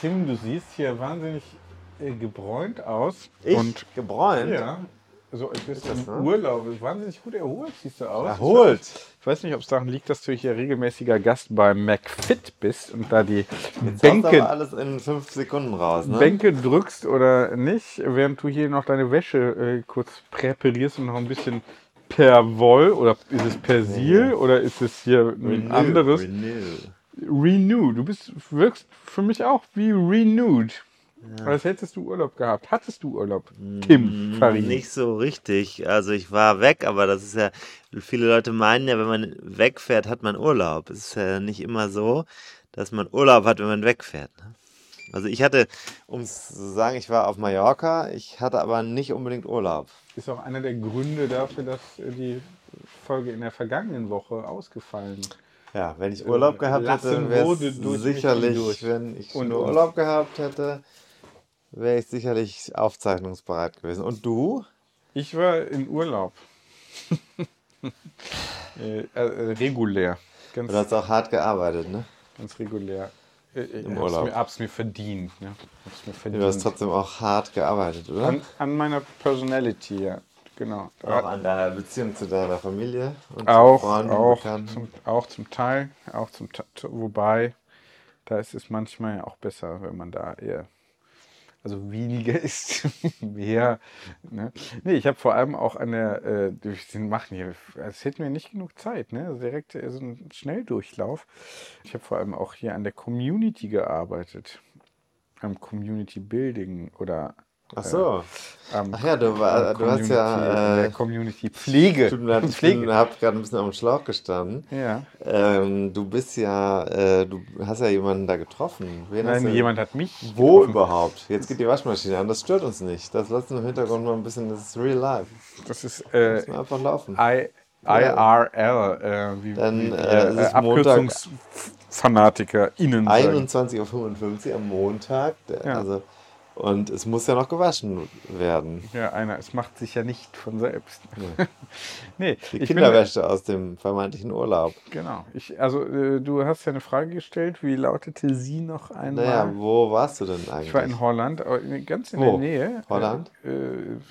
Tim, du siehst hier wahnsinnig äh, gebräunt aus. Ich? Und Gebräunt? ja, so als bist das, im ne? Urlaub. Wahnsinnig gut erholt siehst du aus. Erholt. Ich weiß nicht, ob es daran liegt, dass du hier regelmäßiger Gast bei McFit bist und da die Sonst Bänke, aber alles in fünf Sekunden raus, ne? Bänke drückst oder nicht, während du hier noch deine Wäsche äh, kurz präparierst und noch ein bisschen per Woll oder ist es Persil oder ist es hier ein anderes? Renew. Renew. Du bist, wirkst für mich auch wie renewed. Als hättest du Urlaub gehabt. Hattest du Urlaub? Tim Farid. Nicht so richtig. Also ich war weg, aber das ist ja, viele Leute meinen ja, wenn man wegfährt, hat man Urlaub. Es ist ja nicht immer so, dass man Urlaub hat, wenn man wegfährt. Ne? Also ich hatte, um es zu sagen, ich war auf Mallorca, ich hatte aber nicht unbedingt Urlaub. Ist auch einer der Gründe dafür, dass die Folge in der vergangenen Woche ausgefallen Ja, wenn ich Urlaub gehabt hätte, wäre sicherlich, wenn ich Und nur. Urlaub gehabt hätte, wäre ich sicherlich aufzeichnungsbereit gewesen. Und du? Ich war in Urlaub. äh, äh, regulär. Ganz, Du hast auch hart gearbeitet, ne? ganz regulär. Äh, äh, Im hab's Urlaub. Mir, hab's mir verdient. Ja. Hab's mir Du verdient. hast trotzdem auch hart gearbeitet, oder? an, an meiner Personality, ja. Genau. Auch an deiner Beziehung zu deiner Familie und Auch, zu Freunden, auch, zum, auch zum Teil, auch zum wobei, da ist es manchmal ja auch besser, wenn man da eher, also weniger ist, mehr. Ne? Nee, ich habe vor allem auch an der, äh, den Machen hier, es hätten wir nicht genug Zeit, ne? Also direkt äh, so ein Schnelldurchlauf. Ich habe vor allem auch hier an der Community gearbeitet, am Community Building oder Ach so. am Ach ja, du, war, du hast ja. der Äh, Community Pflege. du habt gerade ein bisschen am Schlauch gestanden. Ja. Ähm, du bist ja, äh, du hast ja jemanden da getroffen. Wen Nein, du- jemand hat mich. Wo getroffen. überhaupt? Jetzt geht die Waschmaschine an, das stört uns nicht. Das lassen wir im Hintergrund mal ein bisschen, das ist real life. Das ist äh, wir einfach laufen. I, IRL, äh, wie, Dann, wie äh, äh, AbkürzungsfanatikerInnen sagen. 21.55 Uhr am Montag. Der, Ja. also, und es muss ja noch gewaschen werden. Ja, einer, es macht sich ja nicht von selbst. nee, Die ich bin, Kinderwäsche aus dem vermeintlichen Urlaub. genau. Ich, also, äh, du hast ja eine Frage gestellt. Wie lautete sie noch einmal? Naja, wo warst du denn eigentlich? ich war in Holland, in- ganz in Wo? der Nähe. Holland? Äh,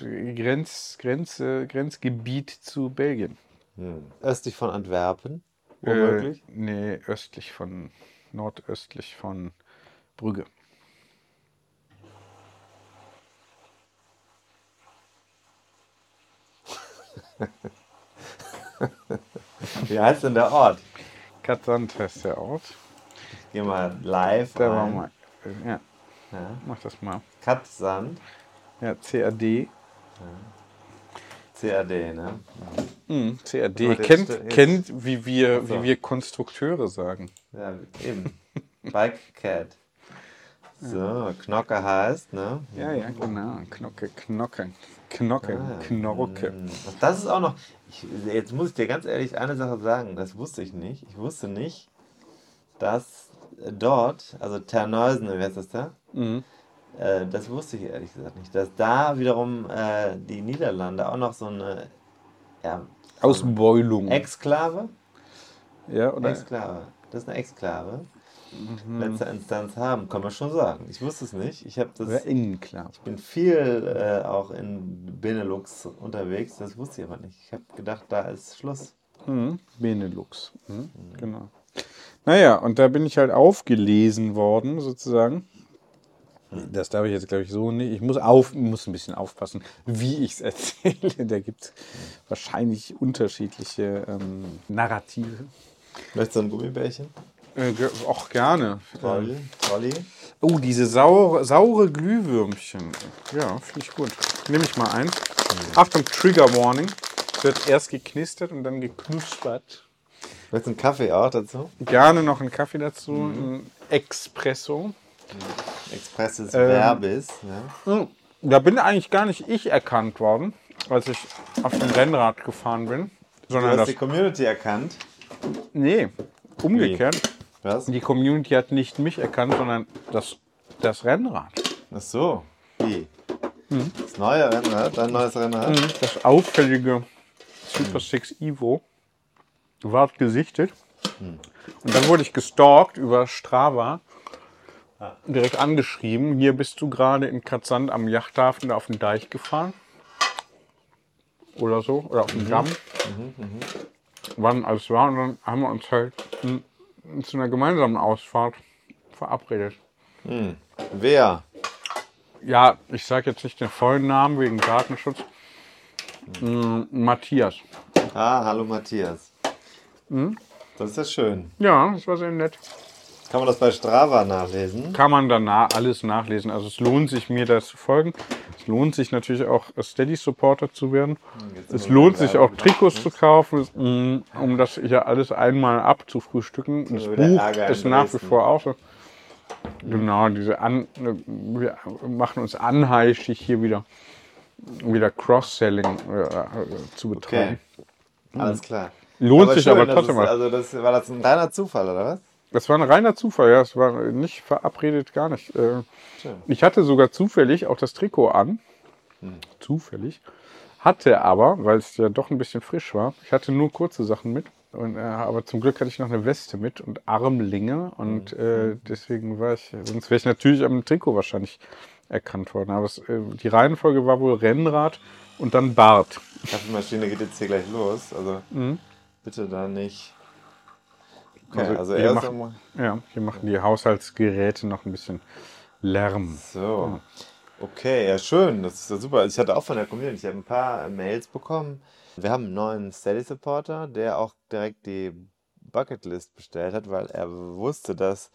äh, Grenz, Grenze, Grenzgebiet zu Belgien. Hm. Östlich von Antwerpen, Äh, womöglich. nee, östlich von, nordöstlich von Brügge. Wie heißt denn der Ort? Katzand heißt der Ort. Geh mal live Da war mal. Ja, Ja. mach das mal. Katzsand, Ja, CAD. CAD, ne? Mhm, CAD. Jetzt Kennt, jetzt- kennt wie, wir, so. wie wir Konstrukteure sagen. Ja, eben. Bike Cat. So, Knocke heißt, ne? Ja, ja, genau. Knocke, Knocke, Knocke, Ah, Knorke. hm. Das ist auch noch. Ich, jetzt muss ich dir ganz ehrlich eine Sache sagen, das wusste ich nicht. Ich wusste nicht, dass dort, also Terneusen, wie heißt das da? Mhm. Äh, das wusste ich ehrlich gesagt nicht. Dass da wiederum äh, die Niederlande auch noch so eine ja, Ausbeulung. Exklave? ja, oder? Exklave. Das ist eine Exklave. Mhm. Letzter Instanz haben, kann man schon sagen. Ich wusste es nicht. Ich habe das. oder Innenklar. Ich bin viel äh, auch in Benelux unterwegs, das wusste ich aber nicht. Ich habe gedacht, da ist Schluss. Benelux. Mhm. Genau. Naja, und da bin ich halt aufgelesen worden, sozusagen. Das darf ich jetzt, glaube ich, so nicht. Ich muss, auf, muss ein bisschen aufpassen, wie ich es erzähle. Da gibt es wahrscheinlich unterschiedliche ähm, Narrative. Vielleicht so ein Gummibärchen? Äh, auch gerne. Trolli? Trolli? Oh, diese saure, saure Glühwürmchen. Ja, finde ich gut. Nehme ich mal eins. Achtung, Trigger Warning. Wird erst geknistert und dann geknuspert. Vielleicht ein Kaffee auch dazu? Gerne noch einen Kaffee dazu, ein Espresso. Express des Ähm, Verbis. Ja. Da bin eigentlich gar nicht ich erkannt worden, als ich auf dem Rennrad gefahren bin. Du Sondern hast das. die Community erkannt. Nee, umgekehrt. Was? Die Community hat nicht mich erkannt, sondern das, das Rennrad. Ach so. Wie? Mhm. Das neue Rennrad? Dein neues Rennrad? Das auffällige Super 6 Evo war gesichtet. Und dann wurde ich gestalkt über Strava. Direkt angeschrieben. Hier bist du gerade in Katzand am Yachthafen auf den Deich gefahren. Oder so. Oder auf dem Damm. Wann alles war. Und dann haben wir uns halt mm, zu einer gemeinsamen Ausfahrt verabredet. Wer? Ja, ich sage jetzt nicht den vollen Namen wegen Datenschutz. Mm, Matthias. Ah, hallo Matthias. Mhm. Das ist ja schön. Ja, das war sehr nett. Kann man das bei Strava nachlesen? Kann man danach alles nachlesen. Also es lohnt sich, mir das zu folgen. Es lohnt sich natürlich auch, Steady-Supporter zu werden. Jetzt Es lohnt sich auch, Trikots zu kaufen, mm, um das hier alles einmal abzufrühstücken. Das Buch ist nach wie vor auch so. Genau, diese An wir machen uns anheischig hier wieder, wieder Cross-Selling äh, äh, zu betreiben. Okay. Alles klar. Lohnt sich schön, aber trotzdem was. Also das war das ein reiner Zufall, oder was? Das war ein reiner Zufall, ja. Es war nicht verabredet, gar nicht. Äh. Ich hatte sogar zufällig auch das Trikot an. Zufällig. Hatte aber, weil es ja doch ein bisschen frisch war, ich hatte nur kurze Sachen mit. Und, äh, aber zum Glück hatte ich noch eine Weste mit und Armlinge. Und äh, deswegen war ich, sonst wäre ich natürlich am Trikot wahrscheinlich erkannt worden. Aber es, äh, die Reihenfolge war wohl Rennrad und dann Bart. Die Kaffeemaschine geht jetzt hier gleich los. Also bitte da nicht. Okay, Also, also, macht- einmal. Ja, hier machen die Haushaltsgeräte noch ein bisschen Lärm. So. Okay, ja schön, das ist ja super. Ich hatte auch von der Community, ich habe ein paar Mails bekommen. Wir haben einen neuen Steady Supporter, der auch direkt die Bucketlist bestellt hat, weil er wusste, dass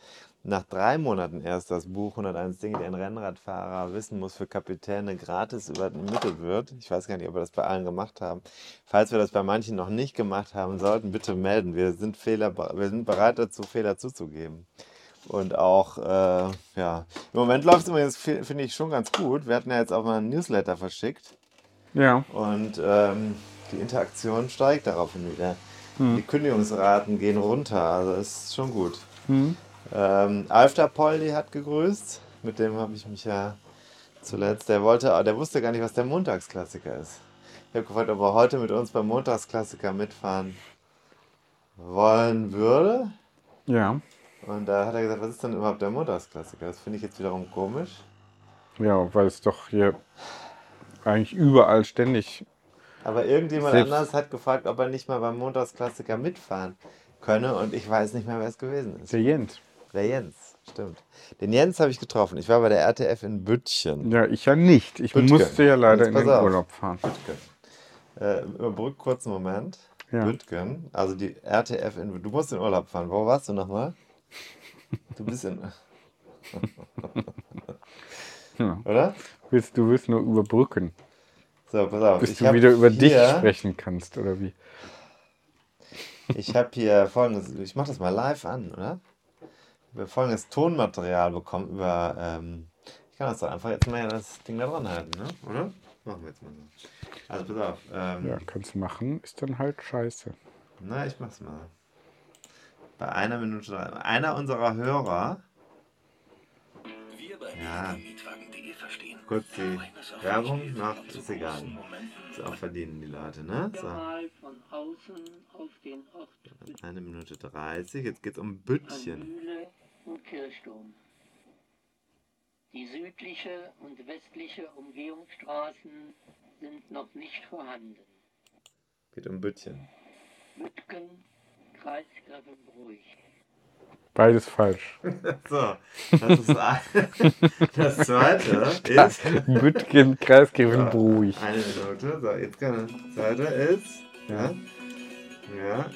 nach drei Monaten erst das Buch 101 Dinge, die ein Rennradfahrer wissen muss, für Kapitäne gratis übermittelt wird. Ich weiß gar nicht, ob wir das bei allen gemacht haben. Falls wir das bei manchen noch nicht gemacht haben sollten, bitte melden. Wir sind, Fehler, wir sind bereit dazu, Fehler zuzugeben. Und auch, äh, ja, im Moment läuft es übrigens, fi- finde ich, schon ganz gut. Wir hatten ja jetzt auch mal einen Newsletter verschickt Ja, und ähm, die Interaktion steigt daraufhin wieder. Die Kündigungsraten gehen runter, also ist schon gut. Ähm, Alfter Poldi hat gegrüßt, mit dem habe ich mich ja zuletzt, der wollte, der wusste gar nicht, was der Montagsklassiker ist. Ich habe gefragt, ob er heute mit uns beim Montagsklassiker mitfahren wollen würde. ja. Und da hat er gesagt, was ist denn überhaupt der Montagsklassiker? Das finde ich jetzt wiederum komisch. Ja, weil es doch hier eigentlich überall ständig. Aber irgendjemand anders hat gefragt, ob er nicht mal beim Montagsklassiker mitfahren könne. Und ich weiß nicht mehr, wer es gewesen ist. Der Jens. Der Jens, stimmt. Den Jens habe ich getroffen. Ich war bei der RTF in Büttchen. Ja, ich ja nicht. Ich Bütgen. musste ja leider in den auf. Urlaub fahren. Äh, überbrück kurz einen Moment. Ja. Büttgen, also die RTF in Du musst in Urlaub fahren. Wo warst du nochmal? Du bist in. Ja. Oder? Willst, du willst nur überbrücken, So, pass auf. bis du wieder über dich sprechen kannst, oder wie? Ich habe hier folgendes, ich mache das mal live an, oder? Wir haben folgendes Tonmaterial bekommen über, ähm, ich kann das doch einfach jetzt mal das Ding da dran halten, ne? Oder? Machen wir jetzt mal so. Also pass auf, ähm, Ja, kannst du machen, ist dann halt scheiße. na, ich mach's mal. Bei einer Minute drei. Einer unserer Hörer, Wir bei Ja. Verstehen. kurz die Werbung zu ist egal. Ist auch verdienen die Leute, ne? So, eine Minute 30, jetzt geht's um Büttchen. Und Kirchturm. Die südliche und westliche Umgehungsstraßen sind noch nicht vorhanden. Geht um Büttchen. Büttgen, Kreis Grevenbruich. Beides falsch. So, das ist ein, das zweite ist Bütgen, Kreis Grevenbruich. eine Minute. So, jetzt kann das zweite ist. Ja. Ja.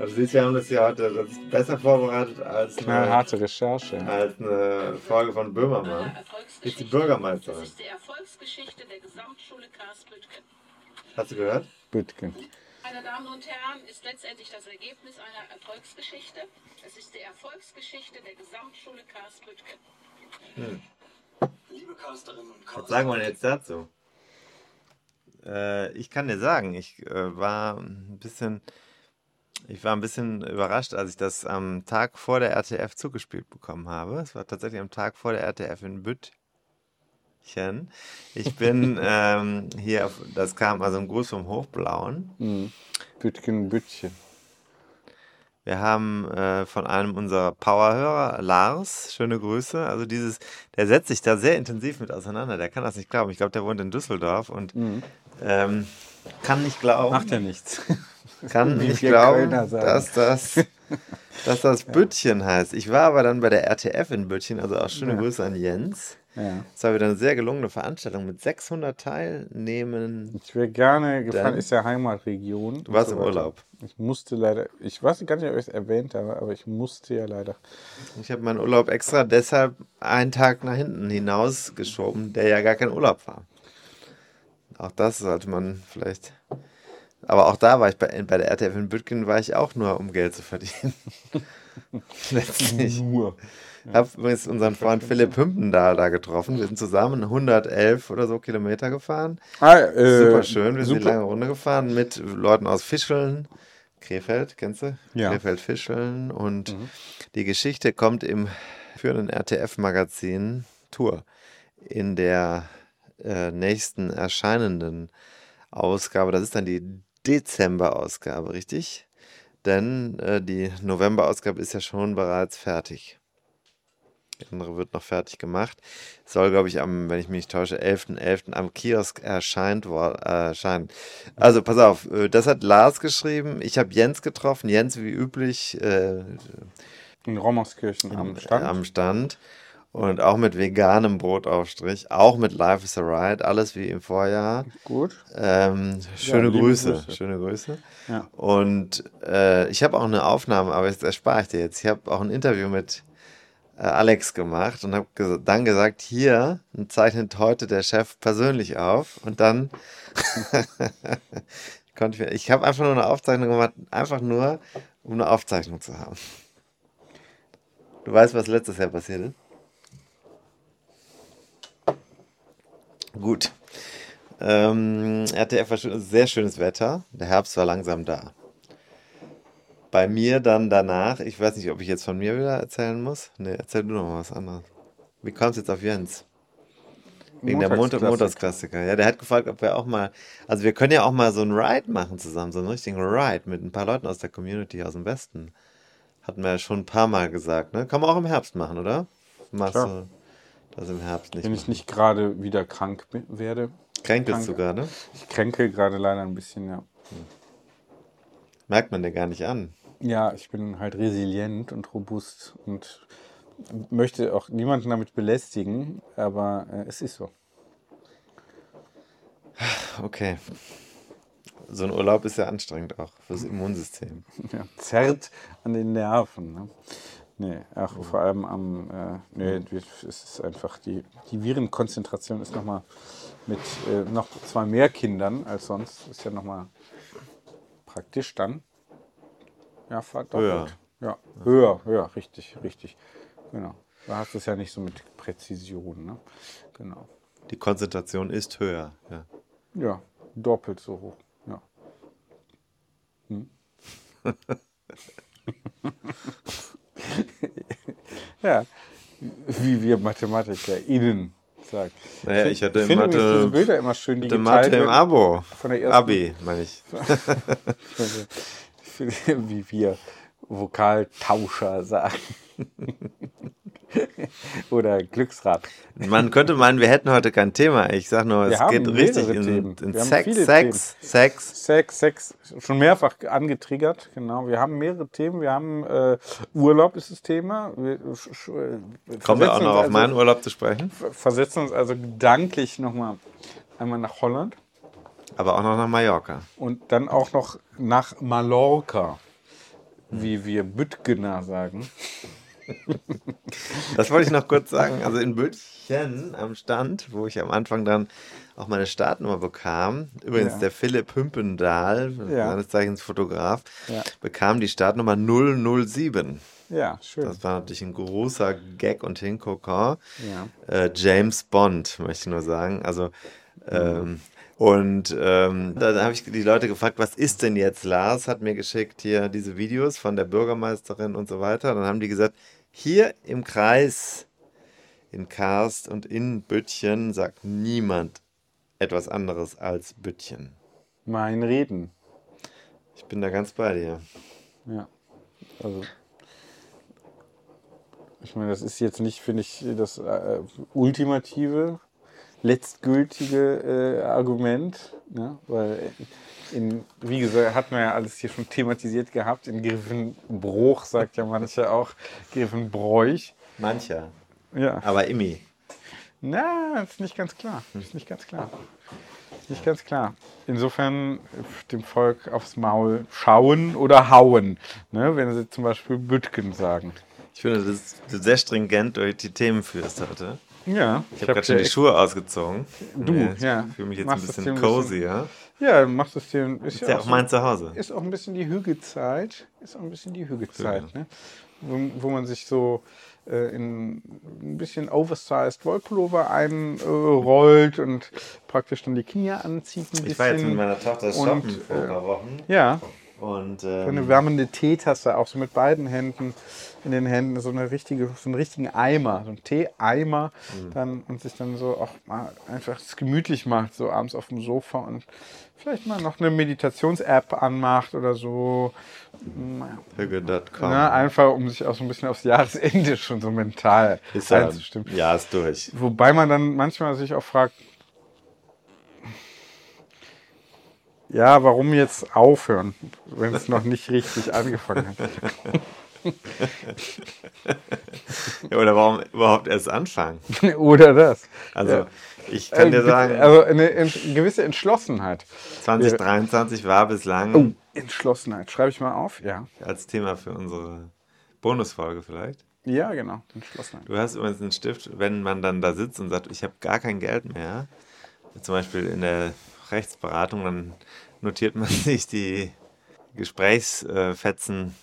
Also siehst du, wir haben das ja heute das ist besser vorbereitet als eine, Knallharte Recherche. als eine Folge von Böhmermann. Ist die Bürgermeisterin. Das ist die Erfolgsgeschichte der Gesamtschule Karlsbüttgen. Hast du gehört? Bütgen. Meine Damen und Herren, ist letztendlich das Ergebnis einer Erfolgsgeschichte. Es ist die Erfolgsgeschichte der Gesamtschule Karlsbüttgen. Liebe Karsterinnen und Was Karster, sagen wir jetzt dazu? Äh, ich kann dir sagen, ich äh, war ein bisschen, ich war ein bisschen überrascht, als ich das am Tag vor der RTF zugespielt bekommen habe. Es war tatsächlich am Tag vor der RTF in Büttchen. Ich bin ähm, hier, auf, das kam also ein Gruß vom Hochblauen. Mhm. Bütgen, Bütchen. Wir haben äh, von einem unserer Powerhörer, Lars, schöne Grüße. Also dieses, der setzt sich da sehr intensiv mit auseinander. Der kann das nicht glauben. Ich glaube, der wohnt in Düsseldorf und ähm, kann nicht glauben, Macht ja nichts. kann nicht glauben, dass das, dass das Büttchen heißt. Ich war aber dann bei der RTF in Büttchen, also auch schöne Grüße an Jens. Ja. Es war wieder eine sehr gelungene Veranstaltung mit 600 Teilnehmenden. Ich wäre gerne gefahren, ist ja Heimatregion. Du warst im Urlaub. Ich musste leider, ich weiß gar nicht, ob ich es erwähnt habe, aber ich musste ja leider. Ich habe meinen Urlaub extra deshalb einen Tag nach hinten hinaus geschoben, der ja gar kein Urlaub war. Auch das sollte man vielleicht. Aber auch da war ich bei, bei der RTF in Bütgen, war ich auch nur, um Geld zu verdienen. Letztlich. Nur. Ich habe übrigens unseren Freund Philipp Hümpendahl da getroffen. Wir sind zusammen 111 oder so Kilometer gefahren. Ah, äh, Super schön. Wir sind super. lange Runde gefahren mit Leuten aus Fischeln. Krefeld, kennst du? Ja. Krefeld-Fischeln. Und die Geschichte kommt im führenden RTF-Magazin Tour in der äh, nächsten erscheinenden Ausgabe. Das ist dann die Dezember-Ausgabe, richtig? Denn äh, die November-Ausgabe ist ja schon bereits fertig. Die andere wird noch fertig gemacht. Soll, glaube ich, am, wenn ich mich nicht täusche, 11.11. am Kiosk erscheint, äh, erscheinen. Also, pass auf, äh, das hat Lars geschrieben. Ich habe Jens getroffen. Jens, wie üblich, äh, In Rommerskirchen am Stand. am Stand. Und auch mit veganem Brotaufstrich, auch mit Life is a Ride, alles wie im Vorjahr. Gut. Ähm, schöne liebe Grüße, Grüße. schöne Grüße. Ja. Und äh, ich habe auch eine Aufnahme, aber das erspare ich dir jetzt. Ich habe auch ein Interview mit äh, Alex gemacht und habe ges dann gesagt, hier zeichnet heute der Chef persönlich auf. Und dann konnte ich, mir- ich habe einfach nur eine Aufzeichnung gemacht, einfach nur, um eine Aufzeichnung zu haben. Du weißt, was letztes Jahr passiert ist? Gut. Ähm, RTF war schön, sehr schönes Wetter. Der Herbst war langsam da. Bei mir dann danach, ich weiß nicht, ob ich jetzt von mir wieder erzählen muss. Nee, erzähl du noch mal was anderes. Wie kommst du jetzt auf Jens? Wegen der Montag Montagsklassik. Montagsklassiker. Ja, der hat gefragt, ob wir auch mal, also wir können ja auch mal so einen Ride machen zusammen, so einen richtigen Ride mit ein paar Leuten aus der Community aus dem Westen. Hatten wir ja schon ein paar Mal gesagt, ne? Kann man auch im Herbst machen, oder? Machst Klar. du das im Herbst nicht? Wenn ich machen? nicht gerade wieder krank werde. Kränkelst du krank- gerade? Ich kränke gerade leider ein bisschen, ja. Merkt man dir gar nicht an. Ja, ich bin halt resilient und robust und möchte auch niemanden damit belästigen, aber äh, es ist so. Okay. So ein Urlaub ist ja anstrengend auch fürs Immunsystem. Ja, zerrt an den Nerven. Ne? Nee, ach, vor allem am, äh, nee, es ist einfach, die, die Virenkonzentration ist nochmal mit äh, noch zwei mehr Kindern als sonst, ist ja nochmal praktisch dann. Ja, verdoppelt. Ja, höher, höher, richtig, richtig. Genau. Da hast du es ja nicht so mit Präzision, ne? Genau. Die Konzentration ist höher. Ja. Ja, doppelt so hoch. Ja. Hm. ja, wie wir MathematikerInnen sagen. Naja, ich hatte finde Mathe- diese Bilder immer schön, die Mathe im. Abo. von der ersten- Abi, meine ich. wie wir Vokaltauscher sagen. Oder Glücksrad. Man könnte meinen, wir hätten heute kein Thema. Ich sag nur, Wir es geht richtig in, in Sex, Sex, Sex. Sex, Sex, schon mehrfach angetriggert, genau. Wir haben mehrere Themen. Wir haben äh, Urlaub ist das Thema. Wir, äh, Kommen wir auch noch auf also, meinen Urlaub zu sprechen, Versetzen uns also gedanklich nochmal einmal nach Holland aber auch noch nach Mallorca. und dann auch noch nach Mallorca, wie wir Bütgener sagen. Das wollte ich noch kurz sagen. Also in Böttchen am Stand, wo ich am Anfang dann auch meine Startnummer bekam, übrigens Ja. der Philipp Hümpendahl, Ja. seines Zeichens Fotograf, Ja. bekam die Startnummer 007. Ja, schön. Das war natürlich ein großer Gag und. Ja. Äh, James Bond, möchte ich nur sagen. Also, ähm, und ähm, da, da habe ich die Leute gefragt, was ist denn jetzt? Lars hat mir geschickt hier diese Videos von der Bürgermeisterin und so weiter. Dann haben die gesagt, hier im Kreis in Karst und in Büttchen sagt niemand etwas anderes als Büttchen. Mein Reden. Ich bin da ganz bei dir. Ja. Also. Ich meine, das ist jetzt nicht, finde ich, das äh, ultimative, letztgültige äh, Argument, ne? weil in, wie gesagt, hat man ja alles hier schon thematisiert gehabt. In Griffenbruch sagt ja mancher auch Griffenbräuch. Mancher. Ja. Aber Immi. Na, ist nicht ganz klar. Ist nicht ganz klar. Ist nicht ganz klar. Insofern dem Volk aufs Maul schauen oder hauen, ne? wenn sie zum Beispiel Bütgen sagen. Ich finde, dass du sehr stringent durch die Themen führst heute. Ja, Ich habe gerade schon die Schuhe ausgezogen. Du, Nee, ich ja. fühle mich jetzt Machst ein das bisschen ein bisschen- cozy, ja? Ja, machst es dir. Ist, Ist ja auch so- mein Zuhause. Ist auch ein bisschen die Hügezeit. Ist auch ein bisschen die Hügezeit, ne? Wo, wo man sich so äh, in ein bisschen oversized Wollpullover einrollt und praktisch dann die Knie anzieht ein bisschen. Ich war jetzt mit meiner Tochter Und, shoppen vor ein äh, paar Wochen. Ja, Und so eine ähm, wärmende Teetasse, auch so mit beiden Händen in den Händen, so eine richtige, so einen richtigen Eimer, so einen Teeeimer, Mhm. dann und sich dann so auch mal einfach gemütlich macht, so abends auf dem Sofa und vielleicht mal noch eine Meditations-App anmacht oder so. Hügge.com. Na, einfach um sich auch so ein bisschen aufs Jahresende schon so mental ist einzustimmen. ja, ist durch. Wobei man dann manchmal sich auch fragt, ja, warum jetzt aufhören, wenn es noch nicht richtig angefangen hat? Ja, oder warum überhaupt erst anfangen? Oder das. Also, Ja. ich kann dir Äh, sagen, Also eine ent gewisse Entschlossenheit. 2023 war bislang Oh, Entschlossenheit. Schreibe ich mal auf? Ja. als Thema für unsere Bonusfolge vielleicht. Ja, genau. Entschlossenheit. Du hast übrigens einen Stift, wenn man dann da sitzt und sagt, ich habe gar kein Geld mehr, zum Beispiel in der Rechtsberatung, dann notiert man sich die Gesprächsfetzen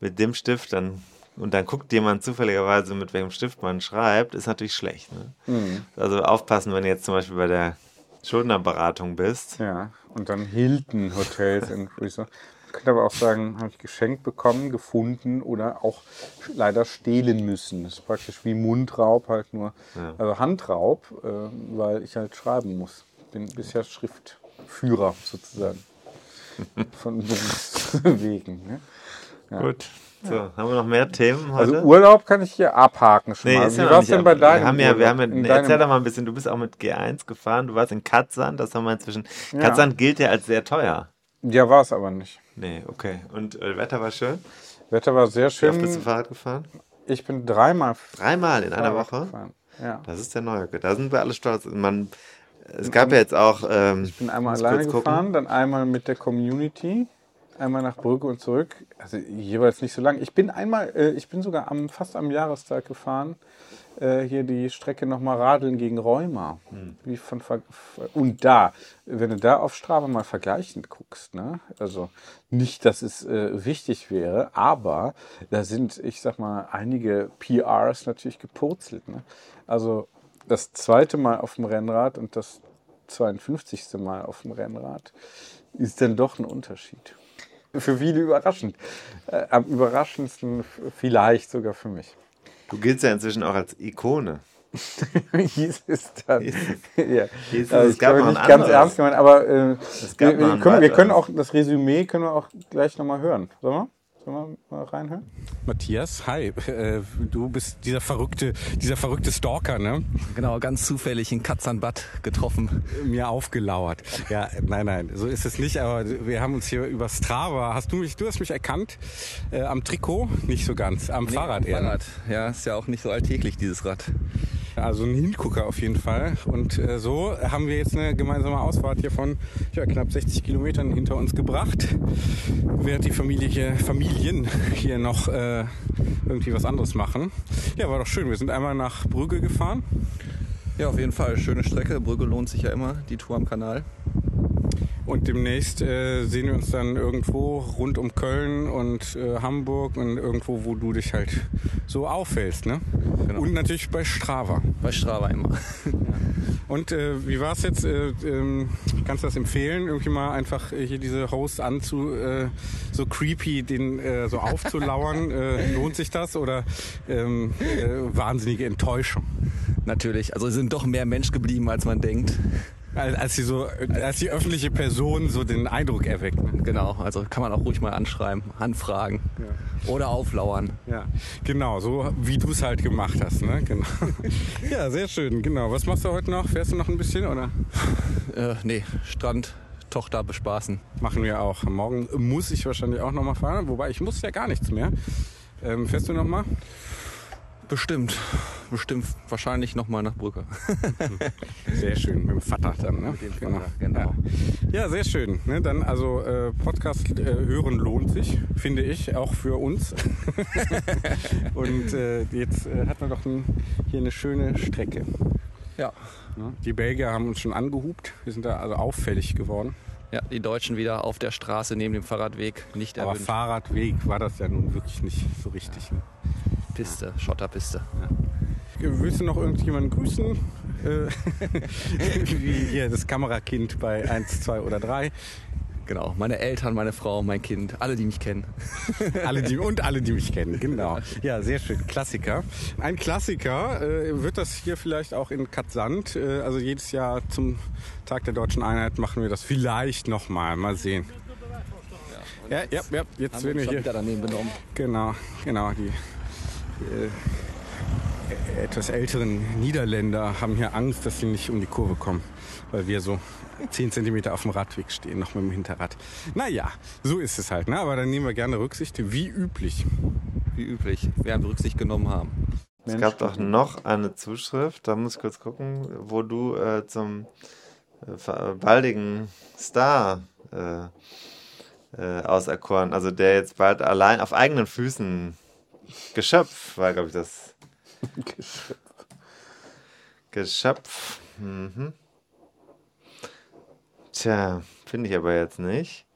mit dem Stift dann und dann guckt jemand zufälligerweise, mit welchem Stift man schreibt, ist natürlich schlecht. Ne? Mhm. Also aufpassen, wenn du jetzt zum Beispiel bei der Schuldnerberatung bist. Ja. Und dann Hilton Hotels in Resort. Man könnte aber auch sagen, habe ich geschenkt bekommen, gefunden oder auch leider stehlen müssen. Das ist praktisch wie Mundraub, halt nur, Ja. also Handraub, äh, weil ich halt schreiben muss. Bin bisher Schriftführer sozusagen. Von Berufswegen. Ne? Gut. So, haben wir noch mehr Themen Also heute? Urlaub kann ich hier abhaken schon Nee, mal. ist Wie ja war nicht denn bei deinem wir haben ja, wir haben ja, nee, erzähl doch mal ein bisschen, du bist auch mit G1 gefahren, du warst in Katzand, das haben wir inzwischen. Ja. Katzand gilt ja als sehr teuer. Ja, war es aber nicht. Nee, okay. Und äh, Wetter war schön? Wetter war sehr Wie oft bist du schön. Fahrrad gefahren? Ich bin dreimal Dreimal in einer Woche? gefahren. Ja. Das ist der neue. Da sind wir alle stolz. Man, es gab ja jetzt auch. Ähm, Ich bin einmal alleine gucken. gefahren, dann einmal mit der Community, einmal nach Brügge und zurück. Also jeweils nicht so lang. Ich bin einmal, äh, ich bin sogar am, fast am Jahrestag gefahren. Äh, hier die Strecke nochmal radeln gegen Rheuma. Hm. Wie von, Ver- und da, wenn du da auf Strava mal vergleichend guckst, ne? also nicht, dass es äh, wichtig wäre, aber da sind, ich sag mal, einige PRs natürlich gepurzelt. Ne? Also das zweite Mal auf dem Rennrad und das 52. Mal auf dem Rennrad ist dann doch ein Unterschied. Für viele überraschend. Äh, am überraschendsten vielleicht sogar für mich. Du giltst ja inzwischen auch als Ikone. hieß es dann. Hieß ja. Es, es ich gab glaube nicht ganz anderes. ernst gemeint, aber äh, wir, wir, können, wir können auch das Resümee können wir auch gleich nochmal hören. Sollen wir? Sollen wir mal reinhören? Matthias, hi. Äh, Du bist dieser verrückte, dieser verrückte Stalker, ne? Genau, ganz zufällig in Katzanbad getroffen. Mir aufgelauert. Ja, nein, nein, so ist es nicht. Aber wir haben uns hier über Strava. Hast du mich, du hast mich erkannt äh, am Trikot? Nicht so ganz, am Fahrrad eher. ne? Fahrrad. Ja, ist ja auch nicht so alltäglich, dieses Rad. Also ein Hingucker auf jeden Fall. Und äh, so haben wir jetzt eine gemeinsame Ausfahrt hier von ja, knapp 60 Kilometern hinter uns gebracht, während die Familie hier, Familien hier noch äh, irgendwie was anderes machen. Ja, war doch schön. Wir sind einmal nach Brügge gefahren. Ja, auf jeden Fall. Schöne Strecke. Brügge lohnt sich ja immer, die Tour am Kanal. Und demnächst äh, sehen wir uns dann irgendwo rund um Köln und äh, Hamburg und irgendwo, wo du dich halt so auffällst. Ne? Genau. Und natürlich bei Strava. Bei Strava immer. Und äh, wie war es jetzt? Äh, ähm, kannst du das empfehlen, irgendwie mal einfach äh, hier diese Hosts anzu, äh, so creepy, den äh, so aufzulauern? äh, lohnt sich das oder ähm, äh, wahnsinnige Enttäuschung? Natürlich. Also sind doch mehr Mensch geblieben, als man denkt. Als, als die so, als die öffentliche Person so den Eindruck erweckt. Ne? Genau. Also kann man auch ruhig mal anschreiben, anfragen. Oder auflauern. Ja, genau, so wie du es halt gemacht hast, ne? Genau. ja, sehr schön, genau. Was machst du heute noch? Fährst du noch ein bisschen oder? Äh, nee, Strand, Tochter bespaßen. Machen wir auch. Morgen muss ich wahrscheinlich auch noch mal fahren, wobei ich muss ja gar nichts mehr. Ähm, fährst du noch mal? Bestimmt. Bestimmt wahrscheinlich nochmal nach Brügge. Sehr schön, mit dem Vater dann, ne? Mit dem Vater, genau. Ja, sehr schön. Ne? Dann also äh, Podcast äh, hören lohnt sich, finde ich, auch für uns. Und äh, jetzt äh, hat man doch ein, hier eine schöne Strecke. Ja. Ne? Die Belgier haben uns schon angehupt. Wir sind da also auffällig geworden. Ja, die Deutschen wieder auf der Straße neben dem Fahrradweg. Nicht Aber erwünscht. Fahrradweg war das ja nun wirklich nicht so richtig. Ne? Piste, Schotterpiste. Willst du noch irgendjemanden grüßen? Äh, Wie hier das Kamerakind bei 1, 2 oder 3. Genau, meine Eltern, meine Frau, mein Kind, alle, die mich kennen. Alle, die, und alle, die mich kennen, genau. Ja, sehr schön. Klassiker. Ein Klassiker äh, wird das hier vielleicht auch in Katzand. Äh, also jedes Jahr zum Tag der deutschen Einheit machen wir das vielleicht nochmal. Mal sehen. Ja, ja, ja, jetzt Haben werden wir hier. wieder daneben benommen. Genau, genau. Die äh, etwas älteren Niederländer haben hier Angst, dass sie nicht um die Kurve kommen, weil wir so 10 Zentimeter auf dem Radweg stehen, noch mit dem Hinterrad. Naja, so ist es halt. Ne? Aber dann nehmen wir gerne Rücksicht, wie üblich. Wie üblich, wir Rücksicht genommen haben. Es gab doch noch eine Zuschrift, da muss ich kurz gucken, wo du äh, zum äh, ver- baldigen Star äh, äh, auserkoren, also der jetzt bald allein auf eigenen Füßen Geschöpf war, glaube ich, das. Geschöpf. Mhm. Tja, finde ich aber jetzt nicht.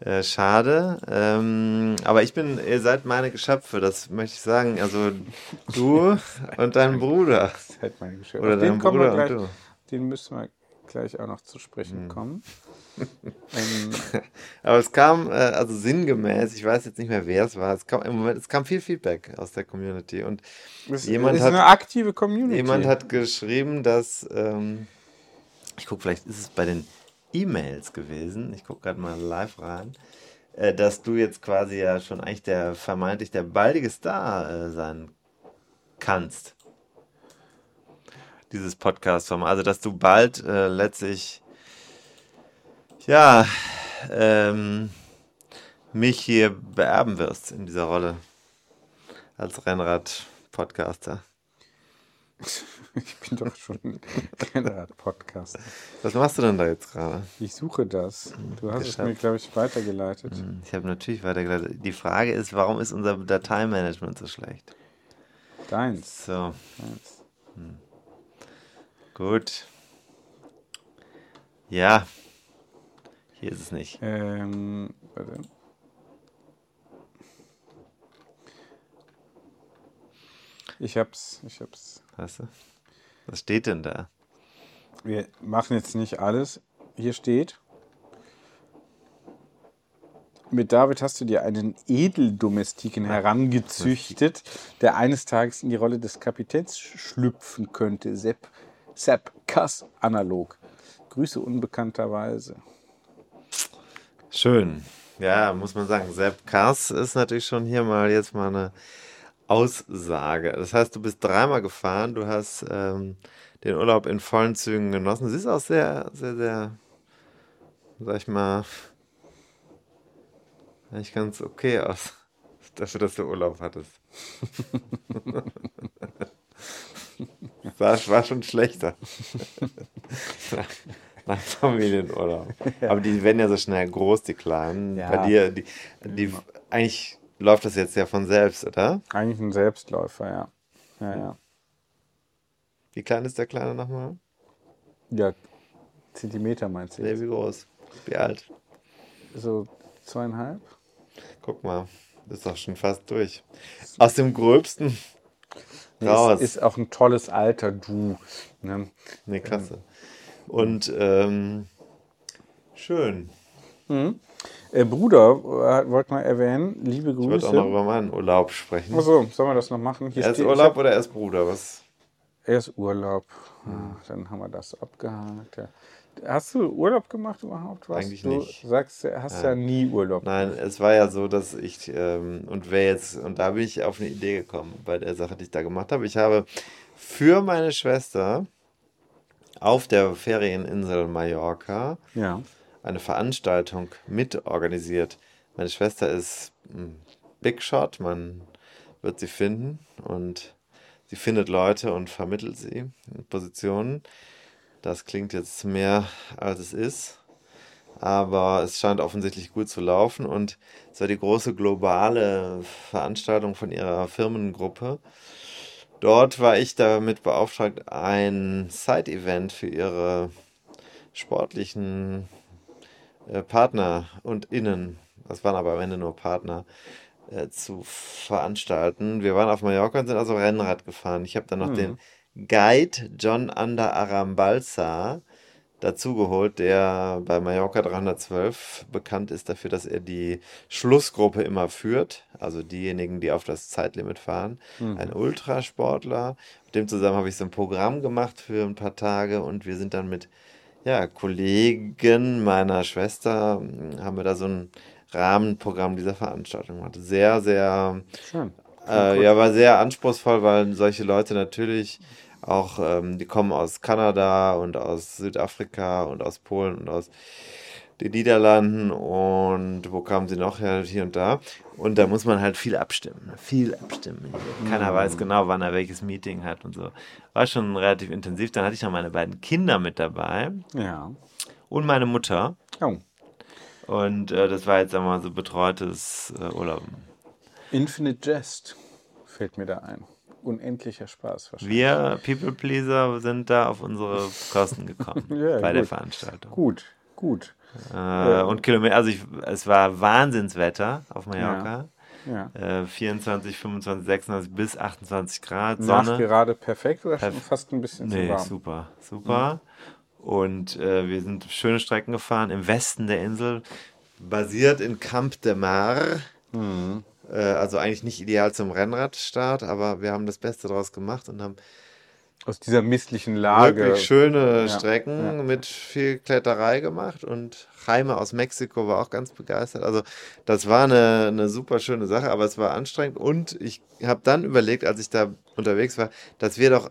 Äh, schade. Ähm, aber ich bin, ihr seid meine Geschöpfe, das möchte ich sagen. Also du und dein Bruder. Halt meine Geschichte. Oder dein Bruder gleich, und du. Den müssen wir gleich auch noch zu sprechen kommen. Ähm, Aber es kam, äh, also sinngemäß, ich weiß jetzt nicht mehr, wer es war, es kam im Moment, es kam viel Feedback aus der Community und es Jemand ist hat- eine aktive Community. jemand hat geschrieben, dass, ähm, ich gucke, vielleicht ist es bei den E-Mails gewesen, ich gucke gerade mal live rein, äh, dass du jetzt quasi ja schon eigentlich der vermeintlich der baldige Star äh, sein kannst. Dieses Podcast-Format. Also, dass du bald äh, letztlich, ja, ähm, mich hier beerben wirst in dieser Rolle als Rennrad-Podcaster. Ich bin doch schon kein Podcast. Was machst du denn da jetzt gerade? Ich suche das. Du hast es Geschafft. mir, glaube ich, weitergeleitet. Ich habe natürlich weitergeleitet. Die Frage ist, warum ist unser Dateimanagement so schlecht? Deins. So, Deins. gut. Ja. Hier ist es nicht. Ähm, warte. Ich hab's, ich hab's. Weißt du? Was steht denn da? Wir machen jetzt nicht alles. Hier steht. Mit David hast du dir einen Edeldomestiken herangezüchtet, der eines Tages in die Rolle des Kapitäns schlüpfen könnte. Sepp, Sepp Kass analog. Grüße unbekannterweise. Schön. Ja, muss man sagen. Sepp Kars ist natürlich schon hier mal jetzt mal eine Aussage. Das heißt, du bist dreimal gefahren, du hast ähm, den Urlaub in vollen Zügen genossen. Siehst auch sehr, sehr, sehr, sag ich mal, eigentlich ganz okay aus. Dafür, dass du Urlaub hattest. war, war schon schlechter. Nach Familienurlaub. Aber die werden ja so schnell groß, die Kleinen. Ja. Bei dir, die, die, eigentlich läuft das jetzt ja von selbst, oder? Eigentlich ein Selbstläufer, ja. Ja, ja. Wie klein ist der Kleine nochmal? Ja, Zentimeter meinst du? Nee, jetzt? wie groß? Wie alt? So zweieinhalb? Guck mal, ist doch schon fast durch. Aus dem Gröbsten Nee, raus. ist, ist auch ein tolles Alter, du. Ne? Nee, klasse. Und ähm, schön. Äh, Bruder, äh, wollte mal erwähnen, liebe Ich wollte Grüße. auch noch über meinen Urlaub sprechen. Achso, sollen wir das noch machen? Hier Erst Urlaub oder erst Bruder? Was? Erst Urlaub. Ah, dann haben wir das abgehakt. Ja. Hast du Urlaub gemacht überhaupt? Was? Eigentlich du nicht. sagst, du hast ja, nie Urlaub. Nein, es war ja so, dass ich, ähm, und wer jetzt, und da bin ich auf eine Idee gekommen bei der Sache, die ich da gemacht habe. Ich habe für meine Schwester auf der Ferieninsel Mallorca Ja. eine Veranstaltung mitorganisiert. Meine Schwester ist ein Big Shot, man wird sie finden und sie findet Leute und vermittelt sie in Positionen. Das klingt jetzt mehr, als es ist, aber es scheint offensichtlich gut zu laufen und es war die große globale Veranstaltung von ihrer Firmengruppe. Dort war ich damit beauftragt, ein Side-Event für ihre sportlichen äh, Partner und Innen, das waren aber am Ende nur Partner, äh, zu veranstalten. Wir waren auf Mallorca und sind also Rennrad gefahren. Ich habe dann noch den Guide John Ander Arambalsa dazugeholt, der bei Mallorca 312 bekannt ist dafür, dass er die Schlussgruppe immer führt, also diejenigen, die auf das Zeitlimit fahren. Ein Ultrasportler. Mit dem zusammen habe ich so ein Programm gemacht für ein paar Tage und wir sind dann mit ja, Kollegen meiner Schwester, mh, haben wir da so ein Rahmenprogramm dieser Veranstaltung gemacht. Sehr, sehr Schön. äh, ja, war sehr anspruchsvoll, weil solche Leute natürlich auch, ähm, die kommen aus Kanada und aus Südafrika und aus Polen und aus den Niederlanden und wo kamen sie noch her, hier und da. Und da muss man halt viel abstimmen, viel abstimmen. Keiner weiß genau, wann er welches Meeting hat und so. War schon relativ intensiv. Dann hatte ich noch meine beiden Kinder mit dabei Ja. und meine Mutter. Oh. Und äh, das war jetzt einmal so betreutes äh, Urlauben. Infinite Jest fällt mir da ein. Unendlicher Spaß wahrscheinlich. Wir People Pleaser sind da auf unsere Kosten gekommen Ja, bei der gut. Veranstaltung. Gut, gut. Äh, und Kilometer, also ich, es war Wahnsinnswetter auf Mallorca. Ja. Äh, 24, 25, 26 bis 28 Grad, Nach Sonne. gerade perfekt oder schon Perf- fast ein bisschen zu Nee, warm? super, super. Und äh, wir sind schöne Strecken gefahren im Westen der Insel, basiert in Camp de Mar. Mhm. Äh, also eigentlich nicht ideal zum Rennradstart, aber wir haben das Beste draus gemacht und haben Aus dieser misslichen Lage. wirklich schöne Ja, Strecken ja. mit viel Kletterei gemacht und Jaime aus Mexiko war auch ganz begeistert. Also das war eine, eine super schöne Sache, aber es war anstrengend und ich habe dann überlegt, als ich da unterwegs war, dass wir doch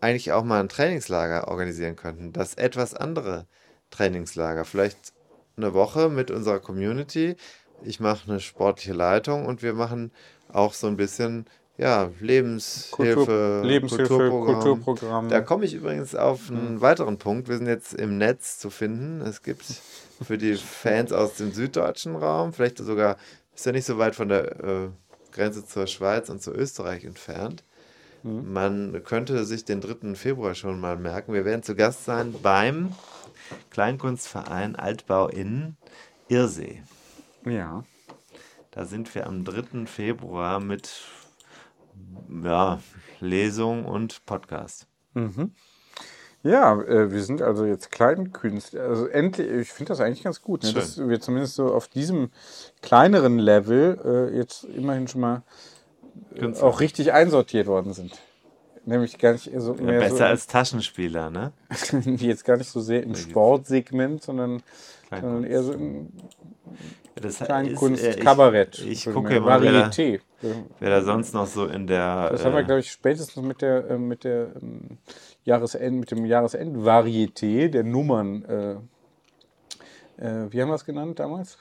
eigentlich auch mal ein Trainingslager organisieren könnten. Das etwas andere Trainingslager. Vielleicht eine Woche mit unserer Community. Ich mache eine sportliche Leitung und wir machen auch so ein bisschen ja, Lebenshilfe, Kultur, Lebenshilfe, Kulturprogramm. Kulturprogramm. Da komme ich übrigens auf einen weiteren Punkt. Wir sind jetzt im Netz zu finden. Es gibt für die Fans aus dem süddeutschen Raum, vielleicht sogar, ist ja nicht so weit von der äh, Grenze zur Schweiz und zu Österreich entfernt. Man könnte sich den 3. Februar schon mal merken. Wir werden zu Gast sein beim Kleinkunstverein Altbau in Irsee. Ja. Da sind wir am 3. Februar mit ja, Lesung und Podcast. Ja, äh, wir sind also jetzt Kleinkünstler. Also endlich, ich finde das eigentlich ganz gut, ne, dass wir zumindest so auf diesem kleineren Level äh, jetzt immerhin schon mal äh, auch richtig einsortiert worden sind. Nämlich gar nicht so Ja, mehr besser so, als Taschenspieler, ne? jetzt gar nicht so sehr im Sportsegment, sondern, sondern eher so im das Kleinkunst, ist, äh, ich- Kabarett. ich würde gucke man- immer, wer Varieté. Wer da sonst noch so in der. Das haben wir, äh, glaube ich, spätestens mit der, äh, mit der ähm, Jahresend, mit dem Jahresend-Varieté der Nummern. Äh, äh, wie haben wir es genannt damals?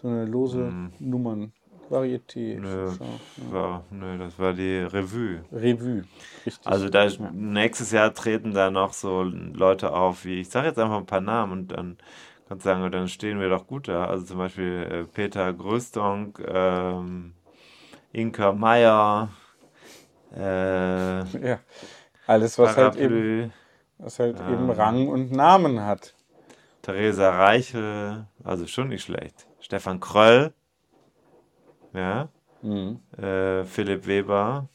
So eine lose Nummern. Varieté. Hm. Nö, ja. war, nö, das war die Revue. Revue. Richtig. Also da nächstes Jahr treten da noch so Leute auf, wie ich sage jetzt einfach ein paar Namen und dann kannst sagen, dann stehen wir doch gut da. Also zum Beispiel äh, Peter Gröstonk, ähm, Inka Meyer, äh, ja. Alles, was halt eben, was halt Ähm. eben Rang und Namen hat. Theresa Reichel, also schon nicht schlecht. Stefan Kröll, ja, Mhm. äh, Philipp Weber,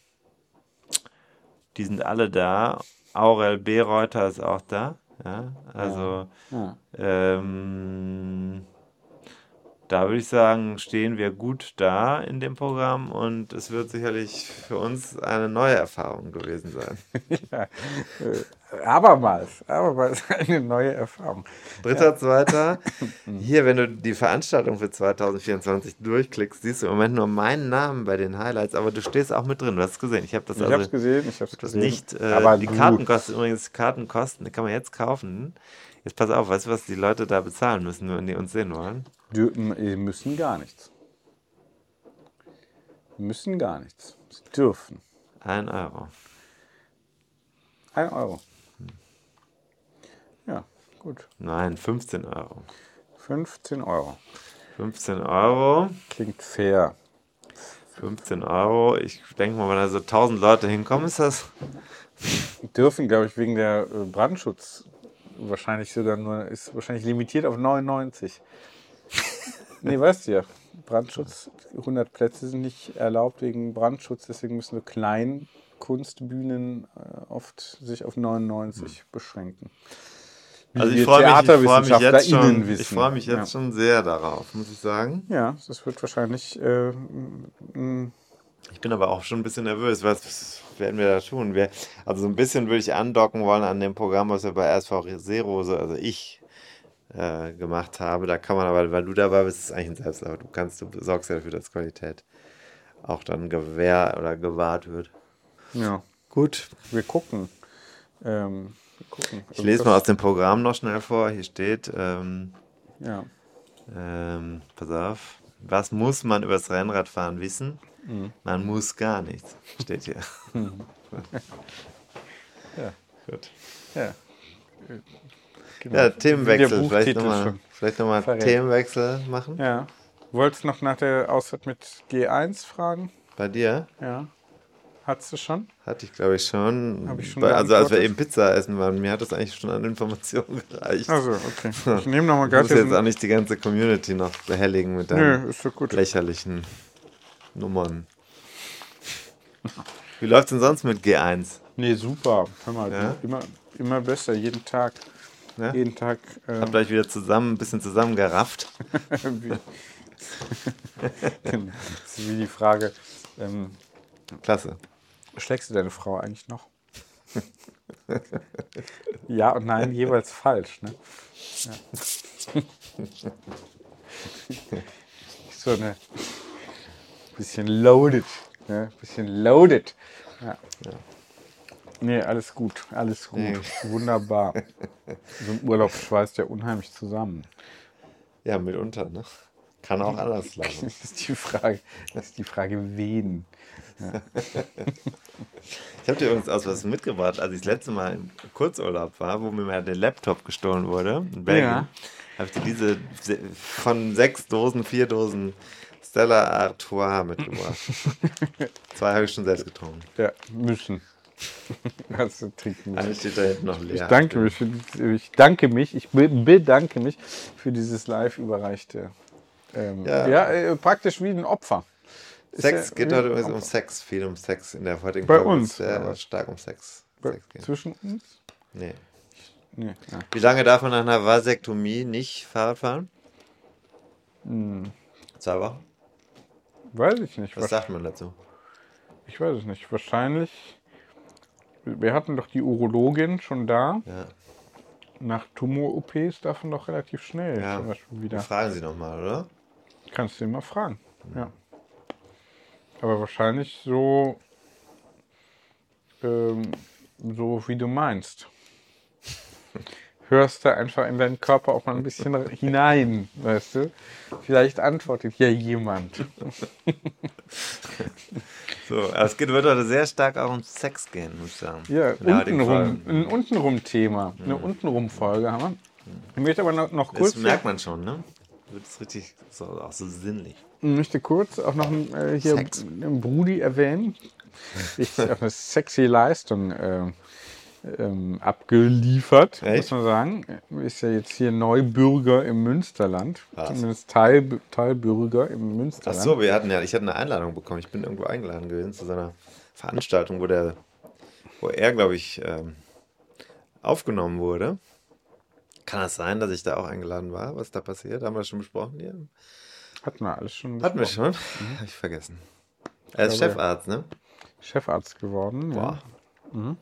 die sind alle da. Aurel Bereuter ist auch da, ja, also Ja. ähm, da würde ich sagen, stehen wir gut da in dem Programm und es wird sicherlich für uns eine neue Erfahrung gewesen sein. ja. Abermals, abermals eine neue Erfahrung. Dritter, zweiter. Hier, wenn du die Veranstaltung für 2024 durchklickst, siehst du im Moment nur meinen Namen bei den Highlights, aber du stehst auch mit drin. Du hast es gesehen. Ich habe das Ich also habe es gesehen, ich habe es das gesehen. nicht. Äh, Aber die Karten kosten übrigens Karten kosten. Die kann man jetzt kaufen. Jetzt pass auf, weißt du, was die Leute da bezahlen müssen, wenn die uns sehen wollen? Äh, müssen gar nichts. Müssen gar nichts. Sie dürfen. Ein Euro. Ein Euro. Gut. Nein, 15 Euro. 15 Euro. 15 Euro. Klingt fair. 15 Euro. Ich denke mal, wenn da so 1000 Leute hinkommen, ist das. Dürfen, glaube ich, wegen der äh, Brandschutz wahrscheinlich sogar nur, ist wahrscheinlich limitiert auf 99. nee, weißt du ja. Brandschutz, 100 Plätze sind nicht erlaubt wegen Brandschutz, deswegen müssen so Kleinkunstbühnen äh, oft sich auf 99 beschränken. Also ich freue mich, ich freu mich jetzt schon, wissen. ich freu mich jetzt schon sehr darauf, muss ich sagen. Ja. ja, das wird wahrscheinlich äh, Ich bin aber auch schon ein bisschen nervös. Was werden wir da tun? Wir, also so ein bisschen würde ich andocken wollen an dem Programm, was wir bei SV Zero, so, also ich, äh, gemacht habe. Da kann man aber, weil du dabei bist, ist es eigentlich ein Selbstlauf. Du kannst, du sorgst ja dafür, dass Qualität auch dann gewähr oder gewahrt wird. ja, Gut. wir gucken. Ähm, gucken. Ich lese mal aus dem Programm noch schnell vor. Hier steht, ähm, Ja. ähm, pass auf. Was muss man über das Rennradfahren wissen? Mhm. Man muss gar nichts, steht hier. Ja. Gut. Ja. Genau. Ja, Themenwechsel. Vielleicht nochmal vielleicht noch mal. Themenwechsel machen. Ja. Wolltest noch nach der Ausfahrt mit G1 fragen? Bei dir Ja. Hattest du schon? hatte ich, glaube ich, schon. Ich schon Bei, also, als wir eben Pizza essen waren, mir hat das eigentlich schon an Informationen gereicht. Also, okay. Ich nehme nochmal ich muss gerade jetzt auch nicht die ganze Community noch behelligen mit deinen Nö, gut. lächerlichen Nummern. Wie läuft denn sonst mit G1? Nee, super. Hör mal, Ja? immer, immer besser, jeden Tag. Ja? Jeden Tag. Äh, Habt ihr euch wieder zusammen, ein bisschen zusammengerafft? wie, Genau. das ist wie die Frage, ähm, Klasse. Schlägst du deine Frau eigentlich noch? ja und nein, jeweils falsch. Ne? Ja. so eine bisschen loaded. Ne? Bisschen loaded. Ja. Nee, alles gut, alles gut. Nee. Wunderbar. So ein Urlaub schweißt ja unheimlich zusammen. Ja, mitunter, ne? Kann auch anders laufen. Das ist die Frage, das ist die Frage, wen. Ich habe dir übrigens aus was mitgebracht, als ich das letzte Mal im Kurzurlaub war, wo mir mal der Laptop gestohlen wurde in Belgien. Ja. Habe ich dir diese se- von sechs Dosen, vier Dosen Stella Artois mitgebracht. Zwei habe ich schon selbst getrunken. Ja, müssen. Hast du trinken müssen. Eine steht da hinten noch leer. Ich danke mich, für, ich danke mich, ich be- bedanke mich für dieses live überreichte. Ähm, ja, Ja. äh, praktisch wie ein Opfer. Sex ja geht heute übrigens um. Sex, viel um Sex in der heutigen Bei Folge uns, Sehr stark um Sex. Sex. Zwischen uns? Nee. Nee. Ja. Wie lange darf man nach einer Vasektomie nicht Fahrrad fahren? Hm. Zwei Wochen? Weiß ich nicht. Was Was, sagt man dazu? ich weiß es nicht. Wahrscheinlich. Wir hatten doch die Urologin schon da. Ja. nach Tumor-OPs darf man doch relativ schnell Ja. zum Beispiel wieder. Fragen Sie nochmal, oder? Kannst du ihn mal fragen. Ja. Aber wahrscheinlich so, ähm, so wie du meinst. Hörst du einfach in deinen Körper auch mal ein bisschen hinein, weißt du? Vielleicht antwortet ja jemand. So, aber es geht, wird heute sehr stark auch um Sex gehen, muss ich sagen. Ja, untenrum, ein untenrum-Thema. Eine untenrum-Folge haben wir. Ich möchte aber noch, noch kurz, Das merkt man schon, ne? Wird es richtig so, auch so sinnlich. Ich möchte kurz auch noch äh, hier Sex. einen Brudi erwähnen. Ich habe eine sexy Leistung äh, ähm, abgeliefert, muss Echt? man sagen. Ist ja jetzt hier Neubürger im Münsterland. Was? Zumindest Teil, Teilbürger im Ach Münsterland. so, wir hatten ja, ich hatte eine Einladung bekommen. Ich bin irgendwo eingeladen gewesen zu seiner Veranstaltung, wo der, wo er, glaube ich, ähm, aufgenommen wurde. Kann das sein, dass ich da auch eingeladen war? Was da passiert? Haben wir das schon besprochen hier? Hatten wir alles schon. Hatten wir schon? Habe ich vergessen. Er ist glaube, Chefarzt, ne? Chefarzt geworden. Ja. Boah.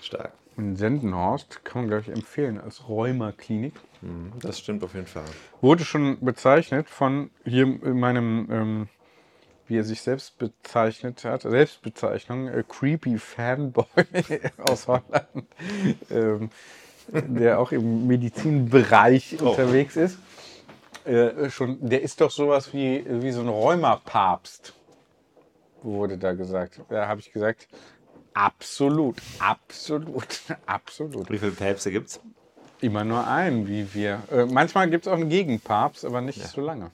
Stark. In Sendenhorst kann man, glaube ich, empfehlen als Rheuma-Klinik. Mhm, Das stimmt auf jeden Fall. Wurde schon bezeichnet von hier in meinem, ähm, wie er sich selbst bezeichnet hat, Selbstbezeichnung, äh, Creepy Fanboy aus Holland, ähm, der auch im Medizinbereich Oh. unterwegs ist. Äh, schon, der ist doch sowas wie, wie so ein Rheuma-Papst, wurde da gesagt. Da habe ich gesagt, absolut, absolut, absolut. Wie viele Päpste gibt's? Immer nur einen, wie wir. Äh, manchmal gibt es auch einen Gegenpapst, aber nicht so lange.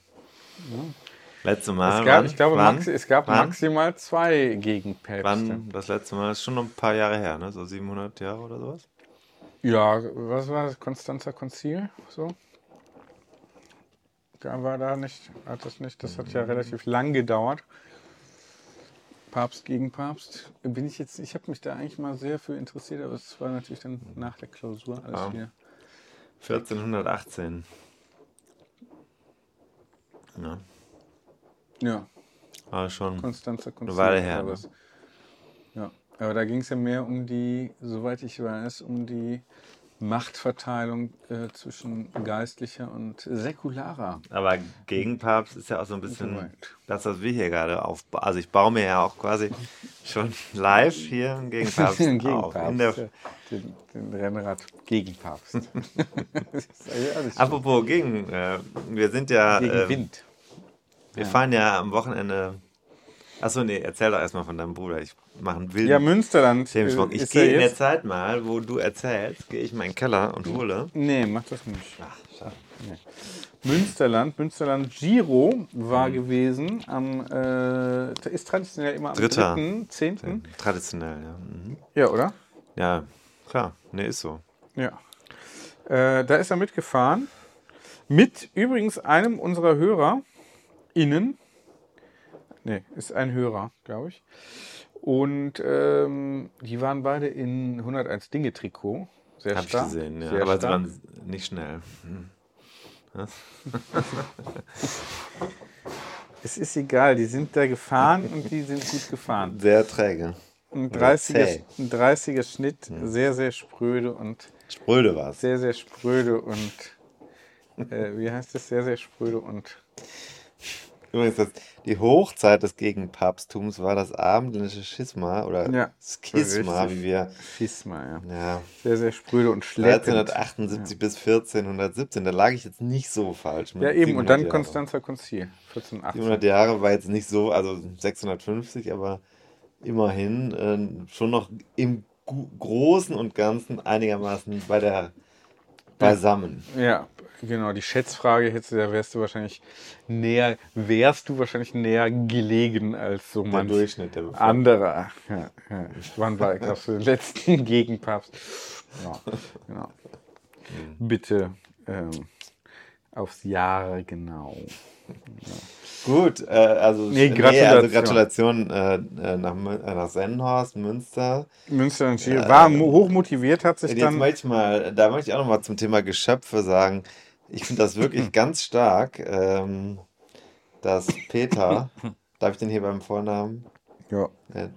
Letzte Mal. Es gab, wann? ich glaube, wann? maxi, es gab wann? maximal zwei Gegenpäpste. Wann? Das letzte Mal ist schon noch ein paar Jahre her, ne? So 700 Jahre oder sowas? Ja, was war das? Konstanzer Konzil? So? War da nicht, hat das nicht, das hat ja relativ lang gedauert. Papst gegen Papst. Bin ich jetzt, ich habe mich da eigentlich mal sehr für interessiert, aber es war natürlich dann nach der Klausur alles Ja. wieder. 1418. Ja, Ja, war schon. Konstanzer Konzil. Weile her, war ne? Ja, aber da ging es ja mehr um die, soweit ich weiß, um die Machtverteilung äh, zwischen geistlicher und säkularer. Aber Gegenpapst ist ja auch so ein bisschen Soweit. das, was wir hier gerade aufbauen. Also ich baue mir ja auch quasi schon live hier einen Gegenpapst Den auf. Ja. den, den Rennrad Gegenpapst. Ja apropos gegen, äh, wir sind ja, gegen äh, Wind. wir fahren ja am Wochenende. Achso, nee, erzähl doch erstmal von deinem Bruder. Ich mache einen wilden Ja, Münsterland. Äh, Ich ist gehe in der Zeit mal, wo du erzählst, gehe ich in meinen Keller und hole. Nee, mach das nicht. Ach, schade. Münsterland, Münsterland Giro war gewesen am, äh, ist traditionell immer am Dritter. 3., 10. Traditionell, ja. Mhm. Ja, oder? Ja, klar. Nee, ist so. Ja. Äh, da ist er mitgefahren. Mit übrigens einem unserer Hörer innen. Nee, ist ein Hörer, glaube ich. Und ähm, die waren beide in 101 Dinge Trikot. Sehr Hab ich stark. gesehen, ja. Sehr Aber sie waren nicht schnell. Hm. Es ist egal, die sind da gefahren und die sind gut gefahren. Sehr träge. Ein Oder 30er, zäh. ein 30er Schnitt, sehr, sehr spröde und Spröde war es. sehr, sehr spröde und äh, wie heißt das? Sehr, sehr spröde und Übrigens, das, die Hochzeit des Gegenpapsttums war das abendländische Schisma oder Ja, Schisma, wie wir. Schisma, ja. Ja, Sehr, sehr spröde und schleppend. 1378 bis 1417. Da lag ich jetzt nicht so falsch. mit Ja, eben. Und dann 700 Jahre. Konstanzer Konzil. 1418. 700 Jahre war jetzt nicht so, also 650, aber immerhin äh, schon noch im Großen und Ganzen einigermaßen bei der beisammen. Ja, genau. Die Schätzfrage hättest du, da wärst du wahrscheinlich näher, wärst du wahrscheinlich näher gelegen als so Der manch Durchschnitt der Bevölkerung. anderer. Ja, ja. Wann war, glaubst du, den letzten Gegenpapst? Ja, genau. Bitte ähm, aufs Jahr genau. Gut, äh, also, Nee, also Gratulation. Gratulation äh, äh, nach, äh, nach Sennhorst, Münster. Münster und Giro war mo- hochmotiviert, hat sich Jetzt dann. möchte ich mal, da möchte ich auch noch mal zum Thema Geschöpfe sagen. Ich finde das wirklich ganz stark, ähm, dass Peter, darf ich den hier beim Vornamen? Ja. Äh,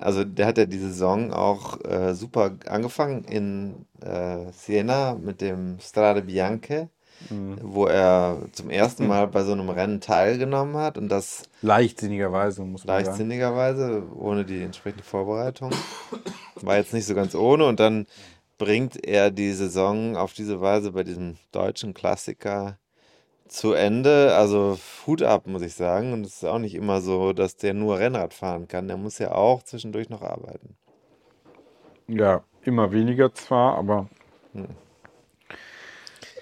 also der hat ja die Saison auch äh, super angefangen in äh, Siena mit dem Strade Bianche, Mhm. wo er zum ersten Mal bei so einem Rennen teilgenommen hat und das Leichtsinnigerweise, muss man sagen. leichtsinnigerweise, ohne die entsprechende Vorbereitung. War jetzt nicht so ganz ohne und dann bringt er die Saison auf diese Weise bei diesem deutschen Klassiker zu Ende. Also Hut ab, muss ich sagen. Und es ist auch nicht immer so, dass der nur Rennrad fahren kann. Der muss ja auch zwischendurch noch arbeiten. Ja, immer weniger zwar, aber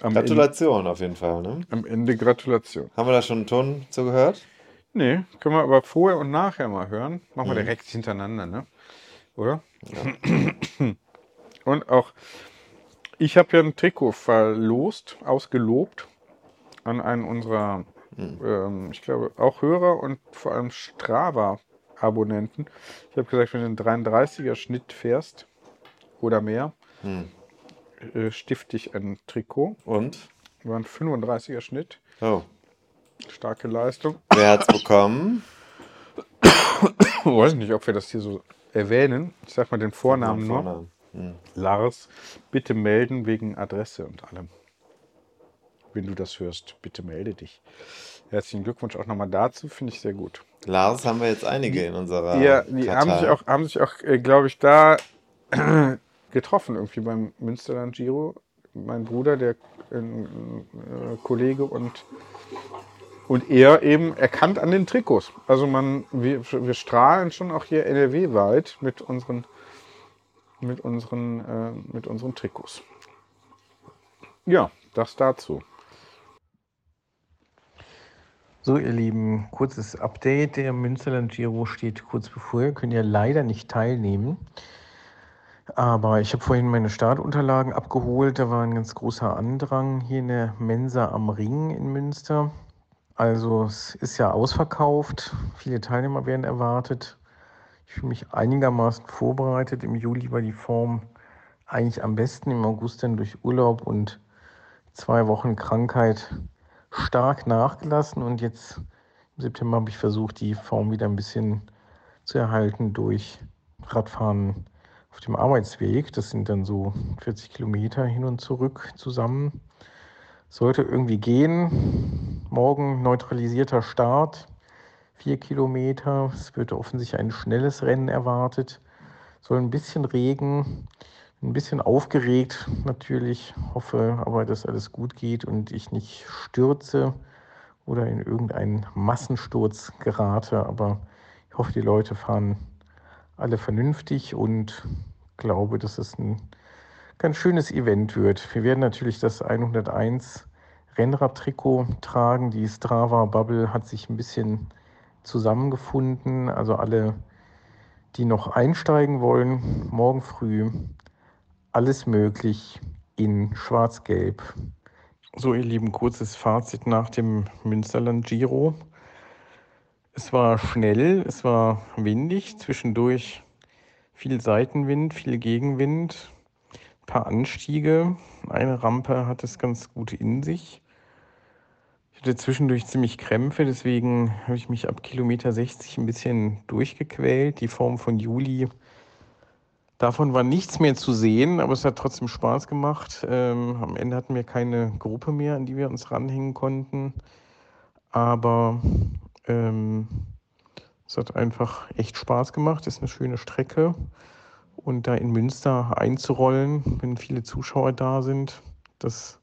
Ende, Gratulation auf jeden Fall. Ne? am Ende Gratulation. Haben wir da schon einen Ton zu gehört? Nee, können wir aber vorher und nachher mal hören. Machen wir Mhm. direkt hintereinander, ne? Oder? Und auch, ich habe ja ein Trikot verlost, ausgelobt an einen unserer, Mhm. ähm, ich glaube, auch Hörer und vor allem Strava-Abonnenten. Ich habe gesagt, wenn du einen 33er Schnitt fährst oder mehr, Hm. äh, stifte ich ein Trikot. Und? War ein 35er Schnitt. Oh. Starke Leistung. Wer hat's bekommen? weiß nicht, ob wir das hier so erwähnen. Ich sag mal den Vornamen nur. Vornamen. Hm. Lars, bitte melden wegen Adresse und allem. Wenn du das hörst, bitte melde dich. Herzlichen Glückwunsch auch nochmal dazu, finde ich sehr gut. Lars haben wir jetzt einige in unserer Ja, die haben Kartei. sich auch, haben sich auch äh, glaube ich, da getroffen, irgendwie beim Münsterland Giro. Mein Bruder, der äh, äh, Kollege und, und er eben erkannt an den Trikots. Also man, wir, wir strahlen schon auch hier NRW-weit mit unseren, mit unseren, äh, mit unseren Trikots. Ja, das dazu. So, ihr Lieben, kurzes Update. Der Münsterland Giro steht kurz bevor. Ihr könnt ja leider nicht teilnehmen. Aber ich habe vorhin meine Startunterlagen abgeholt. Da war ein ganz großer Andrang hier in der Mensa am Ring in Münster. Also es ist ja ausverkauft. Viele Teilnehmer werden erwartet. Ich fühle mich einigermaßen vorbereitet. Im Juli war die Form eigentlich am besten. Im August dann durch Urlaub und zwei Wochen Krankheit stark nachgelassen und jetzt im September habe ich versucht, die Form wieder ein bisschen zu erhalten durch Radfahren auf dem Arbeitsweg. Das sind dann so 40 Kilometer hin und zurück zusammen. Sollte irgendwie gehen. Morgen neutralisierter Start, vier Kilometer. Es wird offensichtlich ein schnelles Rennen erwartet. Soll ein bisschen Regen, ein bisschen aufgeregt natürlich, hoffe aber, dass alles gut geht und ich nicht stürze oder in irgendeinen Massensturz gerate. Aber ich hoffe, die Leute fahren alle vernünftig und glaube, dass es ein ganz schönes Event wird. Wir werden natürlich das 101 Rennradtrikot tragen. Die Strava Bubble hat sich ein bisschen zusammengefunden. Also alle, die noch einsteigen wollen, morgen früh alles möglich in Schwarz-Gelb. So, ihr Lieben, kurzes Fazit nach dem Münsterland Giro. Es war schnell, es war windig, zwischendurch viel Seitenwind, viel Gegenwind, ein paar Anstiege. Eine Rampe hat es ganz gut in sich. Hatte zwischendurch ziemlich Krämpfe, deswegen habe ich mich ab Kilometer 60 ein bisschen durchgequält. Die Form von Juli Davon war nichts mehr zu sehen, aber es hat trotzdem Spaß gemacht. Ähm, am Ende hatten wir keine Gruppe mehr, an die wir uns ranhängen konnten. Aber ähm, es hat einfach echt Spaß gemacht. Ist eine schöne Strecke. Und da in Münster einzurollen, wenn viele Zuschauer da sind, das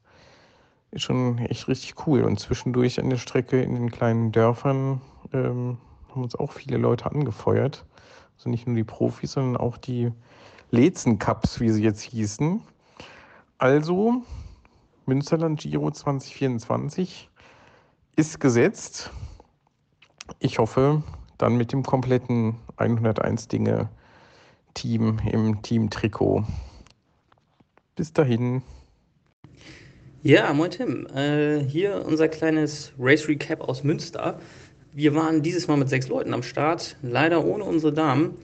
ist schon echt richtig cool. Und zwischendurch an der Strecke in den kleinen Dörfern ähm, haben uns auch viele Leute angefeuert. Also nicht nur die Profis, sondern auch die Lezen Cups, wie sie jetzt hießen. Also, Münsterland Giro 2024 ist gesetzt. Ich hoffe, dann mit dem kompletten 101 Dinge Team im Team Trikot. Bis dahin. Ja, moin Tim. Äh, hier unser kleines Race Recap aus Münster. Wir waren dieses Mal mit sechs Leuten am Start, leider ohne unsere Damen,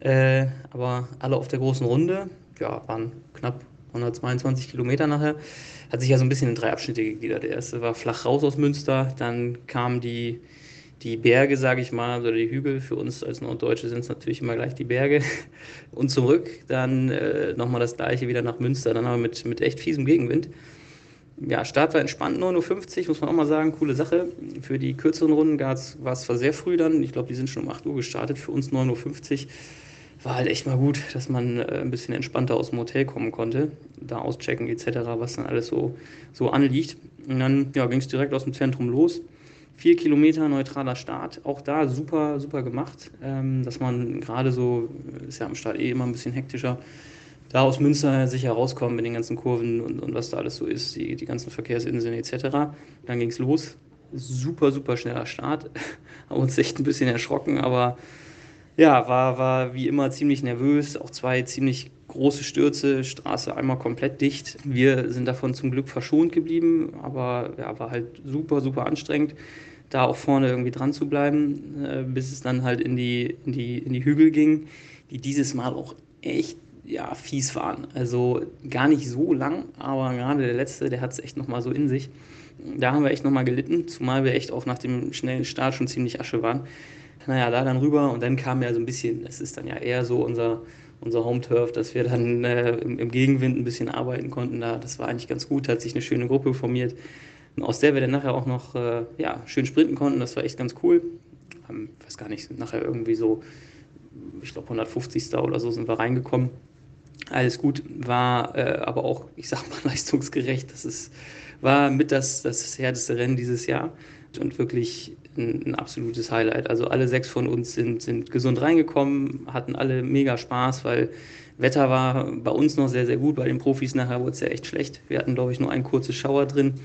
äh, aber alle auf der großen Runde. Ja, waren knapp 122 Kilometer nachher. Hat sich ja so ein bisschen in drei Abschnitte gegliedert. Der erste war flach raus aus Münster, dann kam die, Die Berge, sage ich mal, oder die Hügel, für uns als Norddeutsche sind es natürlich immer gleich die Berge. Und zurück, dann äh, nochmal das gleiche wieder nach Münster, dann aber mit, mit echt fiesem Gegenwind. Ja, Start war entspannt, 9.50 Uhr, muss man auch mal sagen, coole Sache. Für die kürzeren Runden war es zwar sehr früh dann, ich glaube, die sind schon um 8 Uhr gestartet, für uns 9.50 Uhr. War halt echt mal gut, dass man äh, ein bisschen entspannter aus dem Hotel kommen konnte, da auschecken etc., was dann alles so, so anliegt. Und dann ja, ging es direkt aus dem Zentrum los. Vier Kilometer neutraler Start, auch da super, super gemacht, ähm, dass man gerade so, ist ja am Start eh immer ein bisschen hektischer, da aus Münster sicher rauskommen mit den ganzen Kurven und, und was da alles so ist, die, die ganzen Verkehrsinseln etc. Dann ging es los. Super, super schneller Start. Haben uns echt ein bisschen erschrocken, aber ja, war, war wie immer ziemlich nervös. Auch zwei ziemlich große Stürze, Straße einmal komplett dicht. Wir sind davon zum Glück verschont geblieben, aber ja, war halt super, super anstrengend, da auch vorne irgendwie dran zu bleiben, äh, bis es dann halt in die, in, die, in die Hügel ging, die dieses Mal auch echt ja, fies waren. Also gar nicht so lang, aber gerade der letzte, der hat es echt nochmal so in sich. Da haben wir echt nochmal gelitten, zumal wir echt auch nach dem schnellen Start schon ziemlich Asche waren. Naja, da dann rüber und dann kam ja so ein bisschen, es ist dann ja eher so unser, unser Home-Turf, dass wir dann äh, im, im, Gegenwind ein bisschen arbeiten konnten. Da, das war eigentlich ganz gut, hat sich eine schöne Gruppe formiert, aus der wir dann nachher auch noch äh, ja, schön sprinten konnten. Das war echt ganz cool. Ähm, weiß gar nicht, nachher irgendwie so, ich glaube 150. oder so sind wir reingekommen. Alles gut, war äh, aber auch, ich sag mal, leistungsgerecht. Das ist, war mit das, das härteste Rennen dieses Jahr und wirklich ein, ein, absolutes Highlight. Also alle sechs von uns sind, sind gesund reingekommen, hatten alle mega Spaß, weil Wetter war bei uns noch sehr, sehr gut. Bei den Profis nachher wurde es ja echt schlecht. Wir hatten, glaube ich, nur ein kurzes Schauer drin.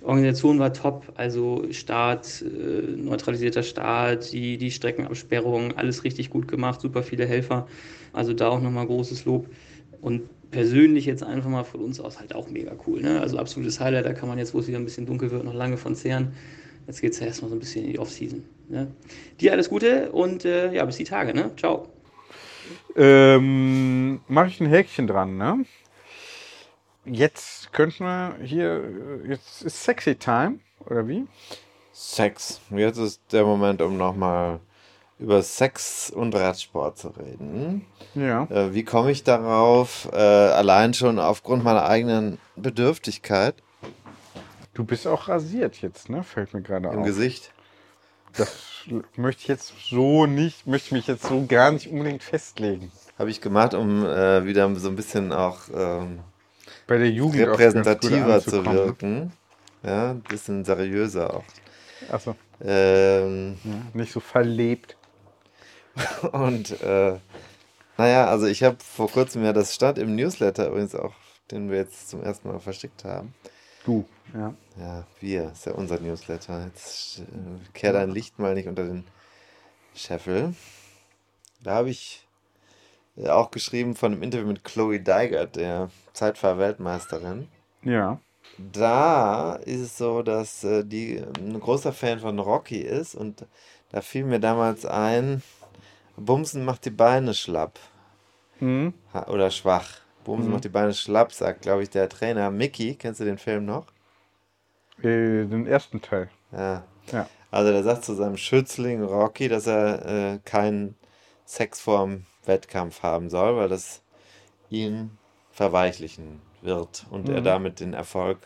Organisation war top, also Start, äh, neutralisierter Start, die, die Streckenabsperrung, alles richtig gut gemacht, super viele Helfer. Also da auch nochmal großes Lob. Und persönlich jetzt einfach mal von uns aus halt auch mega cool. Ne? Also absolutes Highlight, da kann man jetzt, wo es wieder ein bisschen dunkel wird, noch lange von zehren. Jetzt geht es ja erstmal so ein bisschen in die Offseason. Ne? Dir alles Gute und äh, ja, bis die Tage. Ne? Ciao. Ähm, Mache ich ein Häkchen dran, ne? Jetzt könnten wir hier, jetzt ist Sexy Time, oder wie? Sex. Jetzt ist der Moment, um nochmal über Sex und Radsport zu reden. Ja. Äh, wie komme ich darauf? Äh, allein schon aufgrund meiner eigenen Bedürftigkeit. Du bist auch rasiert jetzt, ne? Fällt mir gerade auf. Im Gesicht. Das möchte ich jetzt so nicht, möchte mich jetzt so gar nicht unbedingt festlegen. Habe ich gemacht, um äh, wieder so ein bisschen auch ähm, bei der Jugend repräsentativer zu wirken. Ja, ein bisschen seriöser auch. Achso. Ähm, ja, nicht so verlebt. Und äh, naja, also ich habe vor kurzem ja das stand im Newsletter übrigens auch, den wir jetzt zum ersten Mal verschickt haben. Du, ja. Ja, wir, ist ja unser Newsletter. Jetzt äh, kehr dein Licht mal nicht unter den Scheffel. Da habe ich äh, auch geschrieben von einem Interview mit Chloe Deigert, der Zeitfahr-Weltmeisterin. Ja. Da ist es so, dass äh, die ein großer Fan von Rocky ist und da fiel mir damals ein, Bumsen macht die Beine schlapp. Mhm. Oder schwach. Bumsen Mhm. macht die Beine schlapp, sagt, glaube ich, der Trainer. Mickey, kennst du den Film noch? Äh, den ersten Teil. Ja. Ja. Also der sagt zu seinem Schützling Rocky, dass er äh, keinen Sex vorm Wettkampf haben soll, weil das ihn verweichlichen wird und er Mhm. damit den Erfolg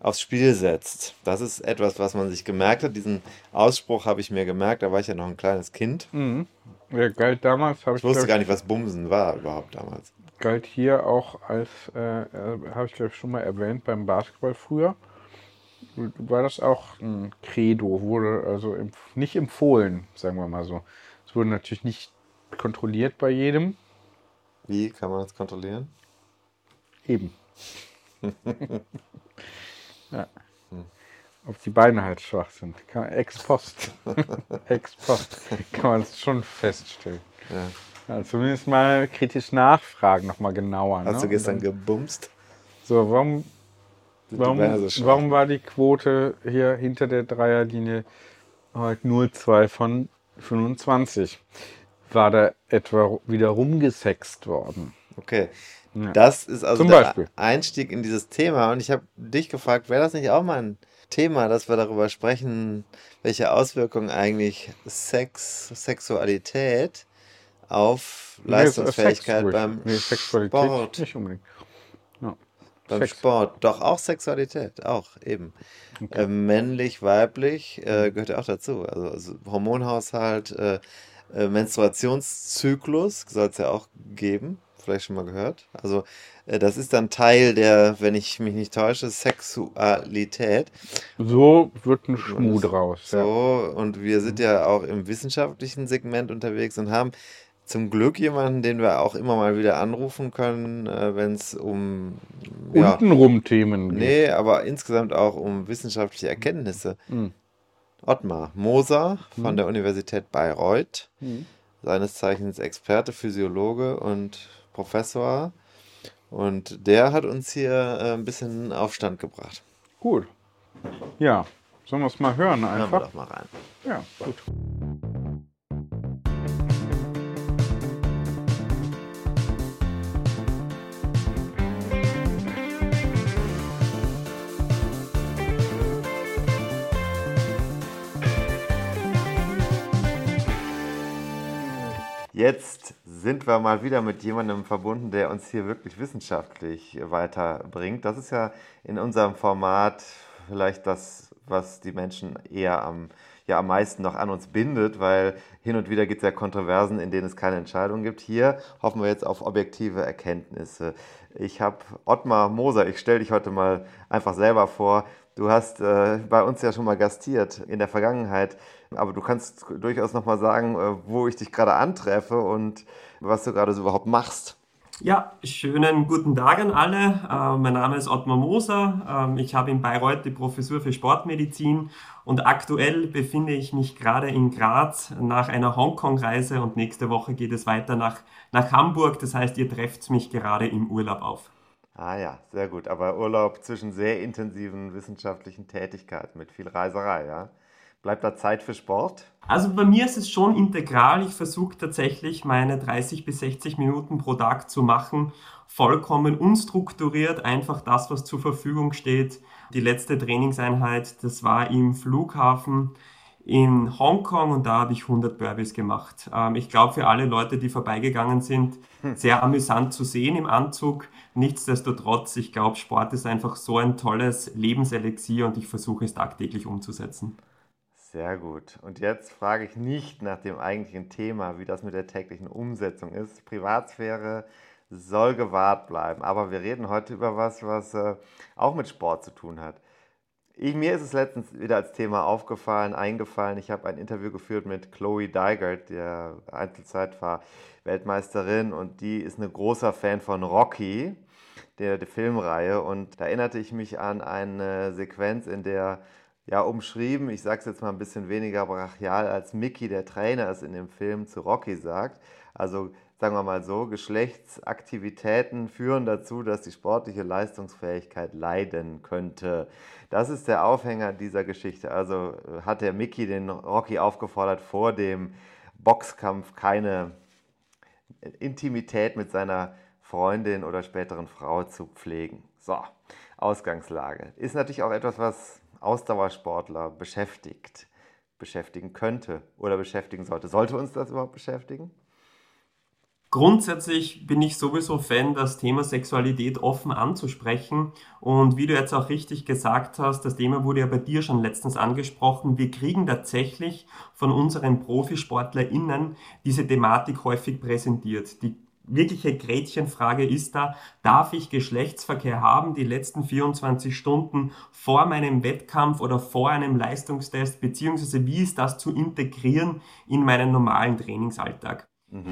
aufs Spiel setzt. Das ist etwas, was man sich gemerkt hat. Diesen Ausspruch habe ich mir gemerkt, da war ich ja noch ein kleines Kind. Mhm. Ja, galt damals, habe ich, Ich wusste gar nicht, was Bumsen war überhaupt damals. galt hier auch als, äh, äh, habe ich glaube ich schon mal erwähnt, beim Basketball früher. War das auch ein Credo, wurde also nicht empfohlen, sagen wir mal so. Es wurde natürlich nicht kontrolliert bei jedem. Wie kann man das kontrollieren? Eben. ja. Ob die Beine halt schwach sind. Kann ex post. ex post kann man das schon feststellen. Ja. Ja, zumindest mal kritisch nachfragen, nochmal genauer. Hast ne? du gestern dann- gebumst? So, warum, warum, so warum war die Quote hier hinter der Dreierlinie heute 0,2 von 25? War da etwa wieder rumgesext worden? Okay. Ja. Das ist also Zum der Beispiel. Einstieg in dieses Thema. Und ich habe dich gefragt, wäre das nicht auch mal ein Thema, dass wir darüber sprechen, welche Auswirkungen eigentlich Sex, Sexualität auf Nee, ist Leistungsfähigkeit ruhig. beim Nee, Sport. nicht unbedingt. Ja. Beim Sex. Sport. Doch auch Sexualität, auch eben. Äh, männlich, weiblich äh, gehört ja auch dazu. Also, also Hormonhaushalt, äh, äh, Menstruationszyklus soll es ja auch geben. Vielleicht schon mal gehört. Also äh, das ist dann Teil der, wenn ich mich nicht täusche, Sexualität. So wird ein Schmuh draus. So, und wir sind ja auch im wissenschaftlichen Segment unterwegs und haben zum Glück jemanden, den wir auch immer mal wieder anrufen können, äh, wenn es um Ja. Untenrum Themen geht. Nee, aber insgesamt auch um wissenschaftliche Erkenntnisse. Mhm. Ottmar Moser von Mhm. der Universität Bayreuth, Mhm. seines Zeichens Experte, Physiologe und Professor. Und der hat uns hier äh, ein bisschen Aufstand gebracht. Gut. Ja, sollen wir es mal hören Hören wir einfach? doch mal rein. Ja, gut. Jetzt sind wir mal wieder mit jemandem verbunden, der uns hier wirklich wissenschaftlich weiterbringt. Das ist ja in unserem Format vielleicht das, was die Menschen eher am, ja, am meisten noch an uns bindet, weil hin und wieder gibt es ja Kontroversen, in denen es keine Entscheidung gibt. Hier hoffen wir jetzt auf objektive Erkenntnisse. Ich habe Ottmar Moser, ich stelle dich heute mal einfach selber vor. Du hast äh, bei uns ja schon mal gastiert in der Vergangenheit, aber du kannst durchaus noch mal sagen, äh, wo ich dich gerade antreffe und was du gerade so überhaupt machst. Ja, schönen guten Tag an alle. Äh, mein Name ist Ottmar Moser. Ähm, ich habe in Bayreuth die Professur für Sportmedizin und aktuell befinde ich mich gerade in Graz nach einer Hongkong-Reise und nächste Woche geht es weiter nach, nach Hamburg. Das heißt, ihr trefft mich gerade im Urlaub auf. Ah ja, sehr gut. Aber Urlaub zwischen sehr intensiven wissenschaftlichen Tätigkeiten mit viel Reiserei, ja? Bleibt da Zeit für Sport? Also bei mir ist es schon integral. Ich versuche tatsächlich meine 30 bis 60 Minuten pro Tag zu machen. Vollkommen unstrukturiert, einfach das, was zur Verfügung steht. Die letzte Trainingseinheit, das war im Flughafen in Hongkong und da habe ich 100 Burpees gemacht. Ähm, ich glaube, für alle Leute, die vorbeigegangen sind, sehr amüsant zu sehen im Anzug. Nichtsdestotrotz, ich glaube, Sport ist einfach so ein tolles Lebenselixier und ich versuche es tagtäglich umzusetzen. Sehr gut. Und jetzt frage ich nicht nach dem eigentlichen Thema, wie das mit der täglichen Umsetzung ist. Privatsphäre soll gewahrt bleiben. Aber wir reden heute über was, was äh, auch mit Sport zu tun hat. Ich, mir ist es letztens wieder als Thema aufgefallen, eingefallen. Ich habe ein Interview geführt mit Chloe Dygert, der Einzelzeitfahr-Weltmeisterin, und die ist ein großer Fan von Rocky, der, der Filmreihe. Und da erinnerte ich mich an eine Sequenz, in der ja umschrieben, ich sage es jetzt mal ein bisschen weniger brachial, als Mickey, der Trainer, es in dem Film zu Rocky sagt. Also sagen wir mal so, Geschlechtsaktivitäten führen dazu, dass die sportliche Leistungsfähigkeit leiden könnte. Das ist der Aufhänger dieser Geschichte. Also äh, hat der Mickey den Rocky aufgefordert, vor dem Boxkampf keine Intimität mit seiner Freundin oder späteren Frau zu pflegen. So, Ausgangslage. Ist natürlich auch etwas, was Ausdauersportler beschäftigt, beschäftigen könnte oder beschäftigen sollte. Sollte uns das überhaupt beschäftigen? Grundsätzlich bin ich sowieso Fan, das Thema Sexualität offen anzusprechen. Und wie du jetzt auch richtig gesagt hast, das Thema wurde ja bei dir schon letztens angesprochen. Wir kriegen tatsächlich von unseren ProfisportlerInnen diese Thematik häufig präsentiert. Die wirkliche Gretchenfrage ist da, darf ich Geschlechtsverkehr haben? Die letzten 24 Stunden vor meinem Wettkampf oder vor einem Leistungstest, beziehungsweise wie ist das zu integrieren in meinen normalen Trainingsalltag?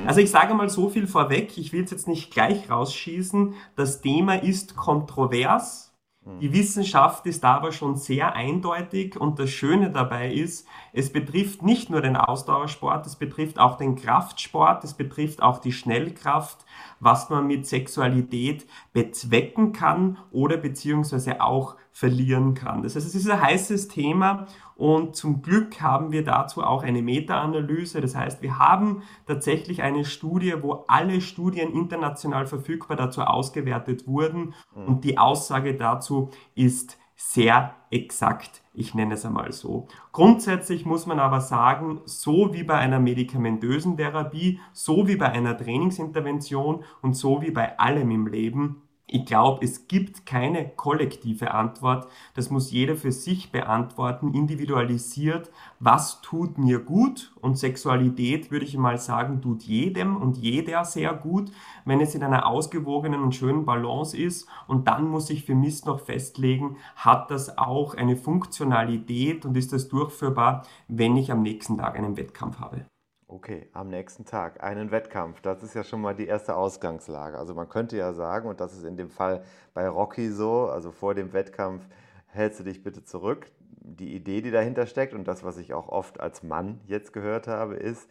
Also ich sage mal so viel vorweg, ich will es jetzt nicht gleich rausschießen, das Thema ist kontrovers, die Wissenschaft ist aber schon sehr eindeutig und das Schöne dabei ist, es betrifft nicht nur den Ausdauersport, es betrifft auch den Kraftsport, es betrifft auch die Schnellkraft, was man mit Sexualität bezwecken kann oder beziehungsweise auch verlieren kann. Das heißt, es ist ein heißes Thema und zum Glück haben wir dazu auch eine Meta-Analyse. Das heißt, wir haben tatsächlich eine Studie, wo alle Studien international verfügbar dazu ausgewertet wurden und die Aussage dazu ist sehr exakt. Ich nenne es einmal so. Grundsätzlich muss man aber sagen, so wie bei einer medikamentösen Therapie, so wie bei einer Trainingsintervention und so wie bei allem im Leben, ich glaube, es gibt keine kollektive Antwort. Das muss jeder für sich beantworten, individualisiert. Was tut mir gut? Und Sexualität, würde ich mal sagen, tut jedem und jeder sehr gut, wenn es in einer ausgewogenen und schönen Balance ist. Und dann muss ich für mich noch festlegen, hat das auch eine Funktionalität und ist das durchführbar, wenn ich am nächsten Tag einen Wettkampf habe. Okay, am nächsten Tag einen Wettkampf. Das ist ja schon mal die erste Ausgangslage. Also man könnte ja sagen, und das ist in dem Fall bei Rocky so, also vor dem Wettkampf hältst du dich bitte zurück. Die Idee, die dahinter steckt und das, was ich auch oft als Mann jetzt gehört habe, ist,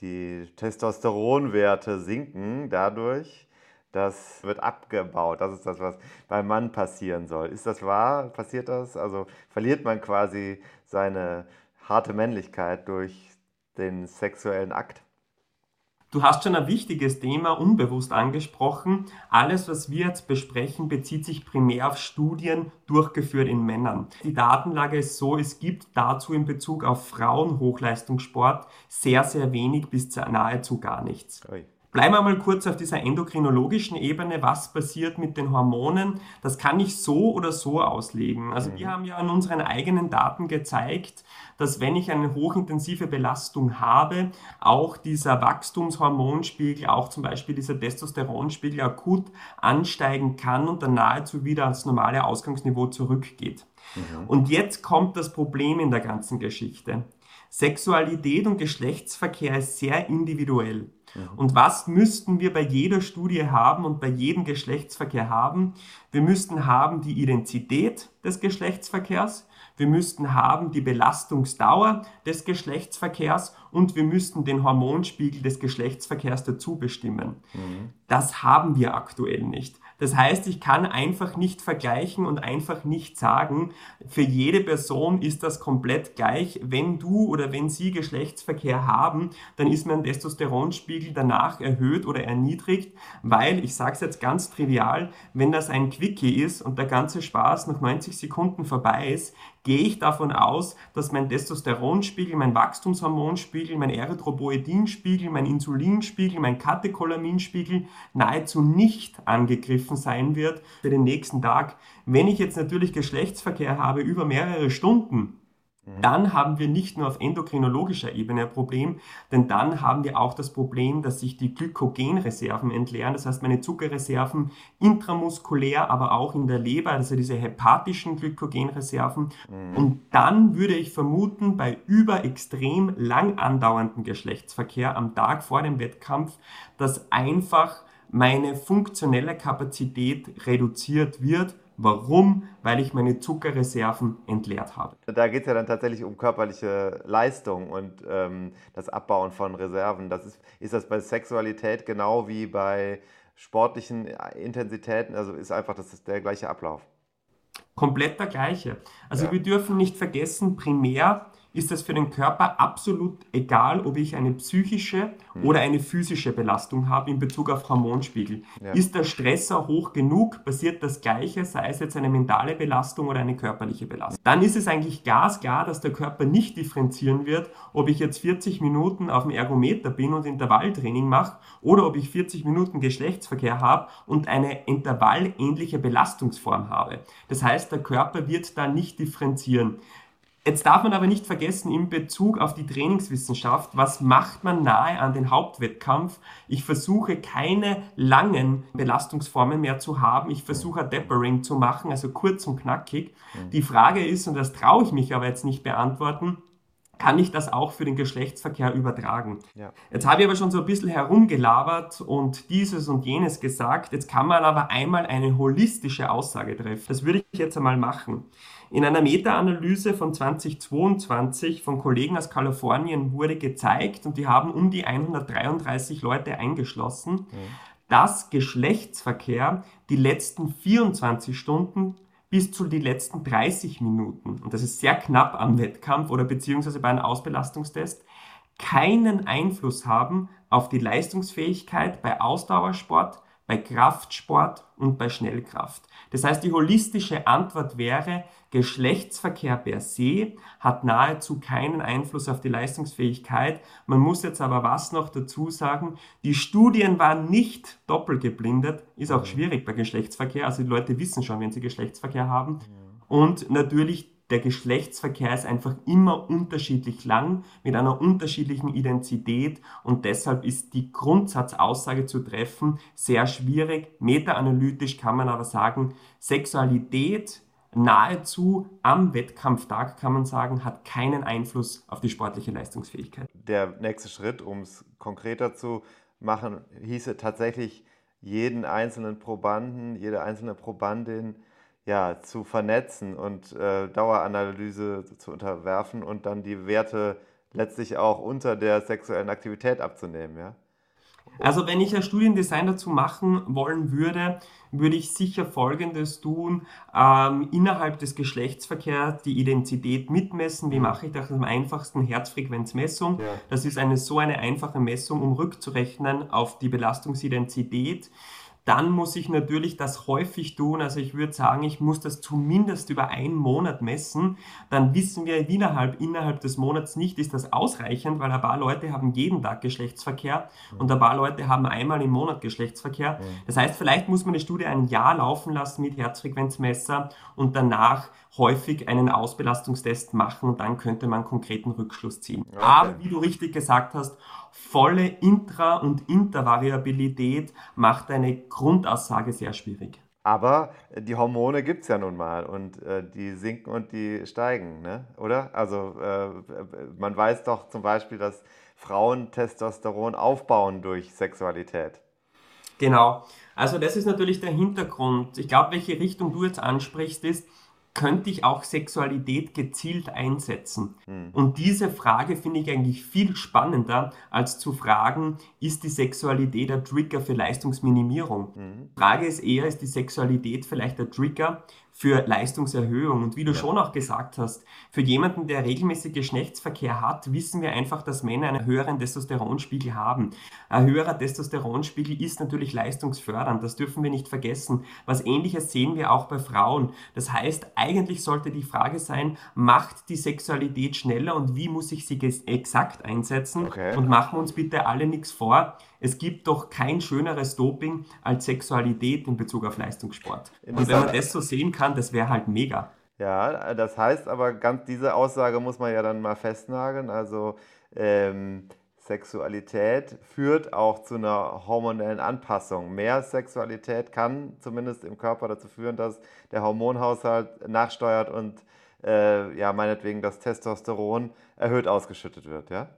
die Testosteronwerte sinken dadurch, das wird abgebaut. Das ist das, was beim Mann passieren soll. Ist das wahr? Passiert das? Also verliert man quasi seine harte Männlichkeit durch den sexuellen Akt. Du hast schon ein wichtiges Thema unbewusst angesprochen. Alles, was wir jetzt besprechen, bezieht sich primär auf Studien durchgeführt in Männern. Die Datenlage ist so, es gibt dazu in Bezug auf Frauen-Hochleistungssport sehr, sehr wenig bis nahezu gar nichts. Oi. Bleiben wir mal kurz auf dieser endokrinologischen Ebene. Was passiert mit den Hormonen? Das kann ich so oder so auslegen. Also wir mhm. haben ja an unseren eigenen Daten gezeigt, dass wenn ich eine hochintensive Belastung habe, auch dieser Wachstumshormonspiegel, auch zum Beispiel dieser Testosteronspiegel akut ansteigen kann und dann nahezu wieder ans normale Ausgangsniveau zurückgeht. Mhm. Und jetzt kommt das Problem in der ganzen Geschichte. Sexualität und Geschlechtsverkehr ist sehr individuell. Mhm. Und was müssten wir bei jeder Studie haben und bei jedem Geschlechtsverkehr haben? Wir müssten haben die Identität des Geschlechtsverkehrs, wir müssten haben die Belastungsdauer des Geschlechtsverkehrs und wir müssten den Hormonspiegel des Geschlechtsverkehrs dazu bestimmen. Mhm. Das haben wir aktuell nicht. Das heißt, ich kann einfach nicht vergleichen und einfach nicht sagen, für jede Person ist das komplett gleich. Wenn du oder wenn sie Geschlechtsverkehr haben, dann ist mein Testosteronspiegel danach erhöht oder erniedrigt, weil, ich sage es jetzt ganz trivial, wenn das ein Quickie ist und der ganze Spaß nach 90 Sekunden vorbei ist, gehe ich davon aus, dass mein Testosteronspiegel, mein Wachstumshormonspiegel, mein Erythropoetinspiegel, mein Insulinspiegel, mein Katecholaminspiegel nahezu nicht angegriffen sein wird für den nächsten Tag. Wenn ich jetzt natürlich Geschlechtsverkehr habe über mehrere Stunden. Dann haben wir nicht nur auf endokrinologischer Ebene ein Problem, denn dann haben wir auch das Problem, dass sich die Glykogenreserven entleeren, das heißt meine Zuckerreserven intramuskulär, aber auch in der Leber, also diese hepatischen Glykogenreserven. Mhm. Und dann würde ich vermuten, bei über extrem lang andauernden Geschlechtsverkehr am Tag vor dem Wettkampf, dass einfach meine funktionelle Kapazität reduziert wird Warum? Weil ich meine Zuckerreserven entleert habe. Da geht es ja dann tatsächlich um körperliche Leistung und ähm, das Abbauen von Reserven. Das ist, ist das bei Sexualität genau wie bei sportlichen Intensitäten? Also ist einfach das ist der gleiche Ablauf. Komplett der gleiche. Also ja. wir dürfen nicht vergessen, primär ist es für den Körper absolut egal, ob ich eine psychische hm. oder eine physische Belastung habe in Bezug auf Hormonspiegel. Ja. Ist der Stressor hoch genug, passiert das Gleiche, sei es jetzt eine mentale Belastung oder eine körperliche Belastung. Dann ist es eigentlich glasklar, dass der Körper nicht differenzieren wird, ob ich jetzt 40 Minuten auf dem Ergometer bin und Intervalltraining mache oder ob ich 40 Minuten Geschlechtsverkehr habe und eine intervallähnliche Belastungsform habe. Das heißt, der Körper wird da nicht differenzieren. Jetzt darf man aber nicht vergessen, in Bezug auf die Trainingswissenschaft, was macht man nahe an den Hauptwettkampf? Ich versuche keine langen Belastungsformen mehr zu haben. Ich versuche Deppering zu machen, also kurz und knackig. Mhm. Die Frage ist, und das traue ich mich aber jetzt nicht beantworten, kann ich das auch für den Geschlechtsverkehr übertragen. Ja. Jetzt habe ich aber schon so ein bisschen herumgelabert und dieses und jenes gesagt. Jetzt kann man aber einmal eine holistische Aussage treffen. Das würde ich jetzt einmal machen. In einer Meta-Analyse von 2022 von Kollegen aus Kalifornien wurde gezeigt, und die haben um die 133 Leute eingeschlossen, mhm. dass Geschlechtsverkehr die letzten 24 Stunden bis zu die letzten 30 Minuten, und das ist sehr knapp am Wettkampf oder beziehungsweise bei einem Ausbelastungstest, keinen Einfluss haben auf die Leistungsfähigkeit bei Ausdauersport, bei Kraftsport und bei Schnellkraft. Das heißt, die holistische Antwort wäre, Geschlechtsverkehr per se hat nahezu keinen Einfluss auf die Leistungsfähigkeit. Man muss jetzt aber was noch dazu sagen, die Studien waren nicht doppelgeblindet, ist auch schwierig bei Geschlechtsverkehr, also die Leute wissen schon, wenn sie Geschlechtsverkehr haben. Und natürlich der Geschlechtsverkehr ist einfach immer unterschiedlich lang, mit einer unterschiedlichen Identität und deshalb ist die Grundsatzaussage zu treffen sehr schwierig. Meta-analytisch kann man aber sagen, Sexualität nahezu am Wettkampftag, kann man sagen, hat keinen Einfluss auf die sportliche Leistungsfähigkeit. Der nächste Schritt, um es konkreter zu machen, hieße tatsächlich jeden einzelnen Probanden, jede einzelne Probandin ja, zu vernetzen und äh, Daueranalyse zu unterwerfen und dann die Werte letztlich auch unter der sexuellen Aktivität abzunehmen, ja? Also wenn ich ein Studiendesign dazu machen wollen würde, würde ich sicher Folgendes tun. Ähm, innerhalb des Geschlechtsverkehrs die Identität mitmessen. Wie mache ich das am einfachsten? Herzfrequenzmessung. Ja. Das ist eine so eine einfache Messung, um rückzurechnen auf die Belastungsidentität dann muss ich natürlich das häufig tun. Also ich würde sagen, ich muss das zumindest über einen Monat messen. Dann wissen wir innerhalb, innerhalb des Monats nicht, ist das ausreichend, weil ein paar Leute haben jeden Tag Geschlechtsverkehr und ein paar Leute haben einmal im Monat Geschlechtsverkehr. Das heißt, vielleicht muss man die Studie ein Jahr laufen lassen mit Herzfrequenzmesser und danach häufig einen Ausbelastungstest machen und dann könnte man konkreten Rückschluss ziehen. Okay. Aber wie du richtig gesagt hast, volle Intra- und Intervariabilität macht eine Grundaussage sehr schwierig. Aber die Hormone gibt es ja nun mal und äh, die sinken und die steigen, ne? oder? Also äh, man weiß doch zum Beispiel, dass Frauen Testosteron aufbauen durch Sexualität. Genau. Also das ist natürlich der Hintergrund. Ich glaube, welche Richtung du jetzt ansprichst, ist, könnte ich auch Sexualität gezielt einsetzen? Mhm. Und diese Frage finde ich eigentlich viel spannender, als zu fragen, ist die Sexualität der Trigger für Leistungsminimierung? Mhm. Frage ist eher, ist die Sexualität vielleicht der Trigger für Leistungserhöhung. Und wie du ja. schon auch gesagt hast, für jemanden, der regelmäßig Geschlechtsverkehr hat, wissen wir einfach, dass Männer einen höheren Testosteronspiegel haben. Ein höherer Testosteronspiegel ist natürlich leistungsfördernd, das dürfen wir nicht vergessen. Was ähnliches sehen wir auch bei Frauen. Das heißt, eigentlich sollte die Frage sein, macht die Sexualität schneller und wie muss ich sie exakt einsetzen? Okay. Und machen wir uns bitte alle nichts vor es gibt doch kein schöneres Doping als Sexualität in Bezug auf Leistungssport. Und wenn man das so sehen kann, das wäre halt mega. Ja, das heißt aber, ganz diese Aussage muss man ja dann mal festnageln. Also ähm, Sexualität führt auch zu einer hormonellen Anpassung. Mehr Sexualität kann zumindest im Körper dazu führen, dass der Hormonhaushalt nachsteuert und äh, ja, meinetwegen das Testosteron erhöht ausgeschüttet wird, ja?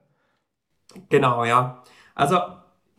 Genau, ja. Also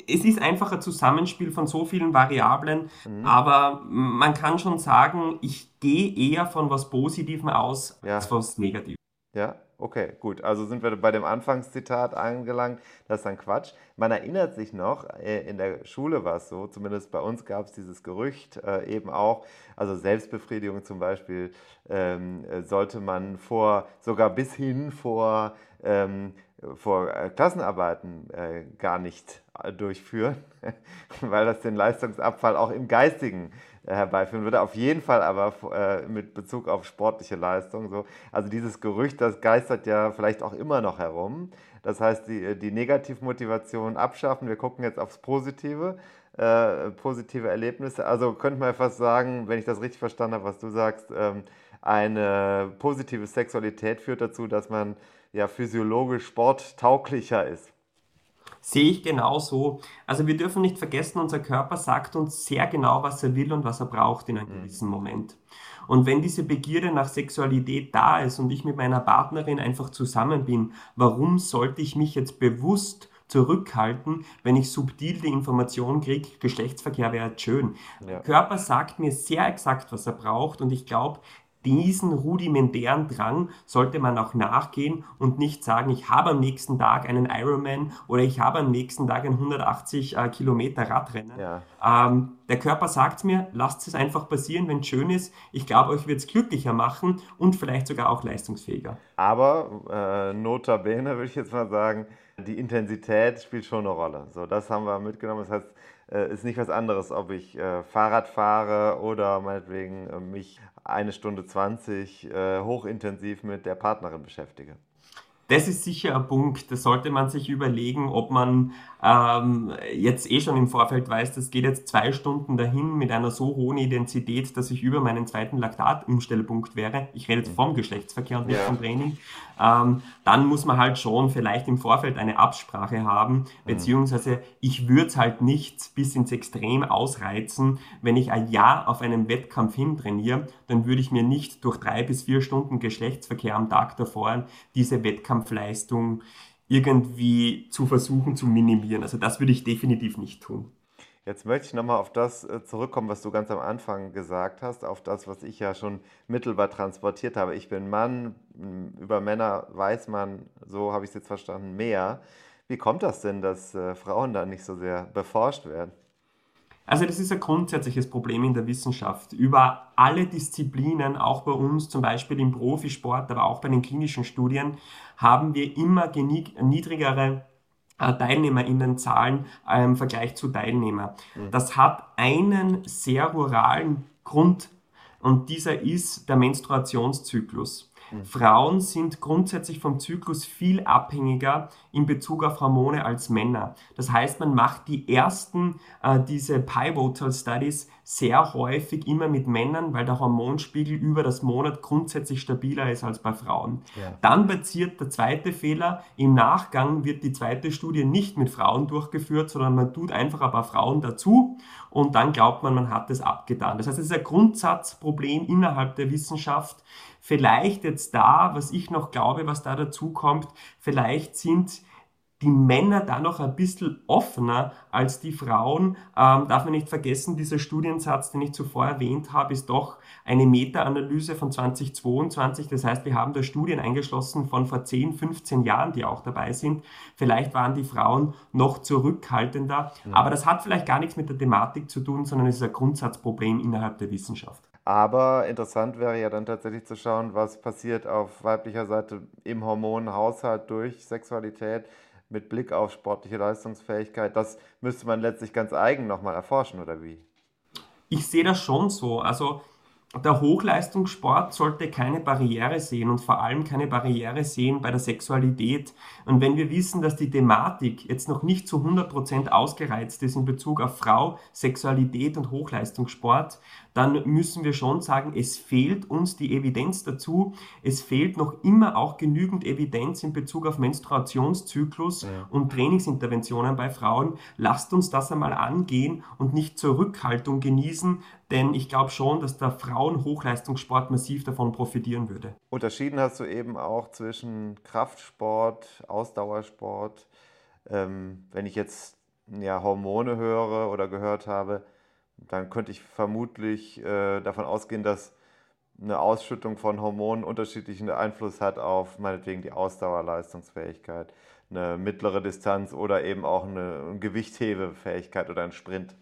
es ist einfach ein Zusammenspiel von so vielen Variablen, mhm. aber man kann schon sagen, ich gehe eher von was Positivem aus ja. als was Negativem. Ja, okay, gut. Also sind wir bei dem Anfangszitat angelangt. Das ist dann Quatsch. Man erinnert sich noch, äh, in der Schule war es so, zumindest bei uns gab es dieses Gerücht äh, eben auch, also Selbstbefriedigung zum Beispiel, ähm, sollte man vor, sogar bis hin vor ähm, vor äh, Klassenarbeiten äh, gar nicht äh, durchführen, weil das den Leistungsabfall auch im Geistigen herbeiführen würde. Auf jeden Fall aber mit Bezug auf sportliche Leistung. So. Also dieses Gerücht, das geistert ja vielleicht auch immer noch herum. Das heißt, die, die Negativmotivation abschaffen. Wir gucken jetzt aufs Positive, positive Erlebnisse. Also könnte man ja fast sagen, wenn ich das richtig verstanden habe, was du sagst, ähm, eine positive Sexualität führt dazu, dass man ja physiologisch sporttauglicher ist. Sehe ich genauso. Also wir dürfen nicht vergessen, unser Körper sagt uns sehr genau, was er will und was er braucht in einem mhm. gewissen Moment. Und wenn diese Begierde nach Sexualität da ist und ich mit meiner Partnerin einfach zusammen bin, warum sollte ich mich jetzt bewusst zurückhalten, wenn ich subtil die Information kriege, Geschlechtsverkehr wäre schön. Ja. Der Körper sagt mir sehr exakt, was er braucht und ich glaube, diesen rudimentären Drang sollte man auch nachgehen und nicht sagen, ich habe am nächsten Tag einen Ironman oder ich habe am nächsten Tag ein 180 äh, Kilometer Radrennen. Ja. Ähm, der Körper sagt mir, lasst es einfach passieren, wenn es schön ist. Ich glaube, euch wird es glücklicher machen und vielleicht sogar auch leistungsfähiger. Aber äh, notabene würde ich jetzt mal sagen, die Intensität spielt schon eine Rolle. So, das haben wir mitgenommen. Das heißt, äh, ist nicht was anderes, ob ich äh, Fahrrad fahre oder meinetwegen äh, mich eine Stunde 20 äh, hochintensiv mit der Partnerin beschäftige. Das ist sicher ein Punkt. Da sollte man sich überlegen, ob man ähm, jetzt eh schon im Vorfeld weiß, das geht jetzt zwei Stunden dahin mit einer so hohen Intensität, dass ich über meinen zweiten Laktatumstellpunkt wäre. Ich rede jetzt vom Geschlechtsverkehr und nicht ja. vom Training. Ähm, dann muss man halt schon vielleicht im Vorfeld eine Absprache haben, mhm. beziehungsweise ich würde es halt nicht bis ins Extrem ausreizen, wenn ich ein Jahr auf einem Wettkampf hintrainiere, dann würde ich mir nicht durch drei bis vier Stunden Geschlechtsverkehr am Tag davor diese Wettkampfleistung irgendwie zu versuchen zu minimieren. Also das würde ich definitiv nicht tun. Jetzt möchte ich nochmal auf das äh, zurückkommen, was du ganz am Anfang gesagt hast, auf das, was ich ja schon mittelbar transportiert habe. Ich bin Mann, über Männer weiß man, so habe ich es jetzt verstanden, mehr. Wie kommt das denn, dass äh, Frauen da nicht so sehr beforscht werden? Also das ist ein grundsätzliches Problem in der Wissenschaft. Über alle Disziplinen, auch bei uns zum Beispiel im Profisport, aber auch bei den klinischen Studien, haben wir immer niedrigere äh, TeilnehmerInnenzahlen äh, im Vergleich zu Teilnehmer. Mhm. Das hat einen sehr ruralen Grund und dieser ist der Menstruationszyklus. Mhm. Frauen sind grundsätzlich vom Zyklus viel abhängiger in Bezug auf Hormone als Männer. Das heißt, man macht die ersten, äh, diese Pivotal Studies sehr häufig immer mit Männern, weil der Hormonspiegel über das Monat grundsätzlich stabiler ist als bei Frauen. Ja. Dann passiert der zweite Fehler. Im Nachgang wird die zweite Studie nicht mit Frauen durchgeführt, sondern man tut einfach ein paar Frauen dazu und dann glaubt man, man hat es abgetan. Das heißt, es ist ein Grundsatzproblem innerhalb der Wissenschaft. Vielleicht jetzt da, was ich noch glaube, was da dazu kommt, vielleicht sind die Männer da noch ein bisschen offener als die Frauen. Ähm, darf man nicht vergessen, dieser Studiensatz, den ich zuvor erwähnt habe, ist doch eine Meta-Analyse von 2022. Das heißt, wir haben da Studien eingeschlossen von vor 10, 15 Jahren, die auch dabei sind. Vielleicht waren die Frauen noch zurückhaltender. Mhm. Aber das hat vielleicht gar nichts mit der Thematik zu tun, sondern es ist ein Grundsatzproblem innerhalb der Wissenschaft. Aber interessant wäre ja dann tatsächlich zu schauen, was passiert auf weiblicher Seite im Hormonhaushalt durch Sexualität mit Blick auf sportliche Leistungsfähigkeit, das müsste man letztlich ganz eigen nochmal erforschen, oder wie? Ich sehe das schon so. Also der Hochleistungssport sollte keine Barriere sehen und vor allem keine Barriere sehen bei der Sexualität. Und wenn wir wissen, dass die Thematik jetzt noch nicht zu 100% ausgereizt ist in Bezug auf Frau, Sexualität und Hochleistungssport, dann müssen wir schon sagen, es fehlt uns die Evidenz dazu. Es fehlt noch immer auch genügend Evidenz in Bezug auf Menstruationszyklus ja. und Trainingsinterventionen bei Frauen. Lasst uns das einmal angehen und nicht Zurückhaltung genießen, denn ich glaube schon, dass der Frauenhochleistungssport massiv davon profitieren würde. Unterschieden hast du eben auch zwischen Kraftsport, Ausdauersport. Ähm, wenn ich jetzt ja, Hormone höre oder gehört habe, dann könnte ich vermutlich äh, davon ausgehen, dass eine Ausschüttung von Hormonen unterschiedlichen Einfluss hat auf meinetwegen die Ausdauerleistungsfähigkeit, eine mittlere Distanz oder eben auch eine Gewichthebefähigkeit oder ein Sprint.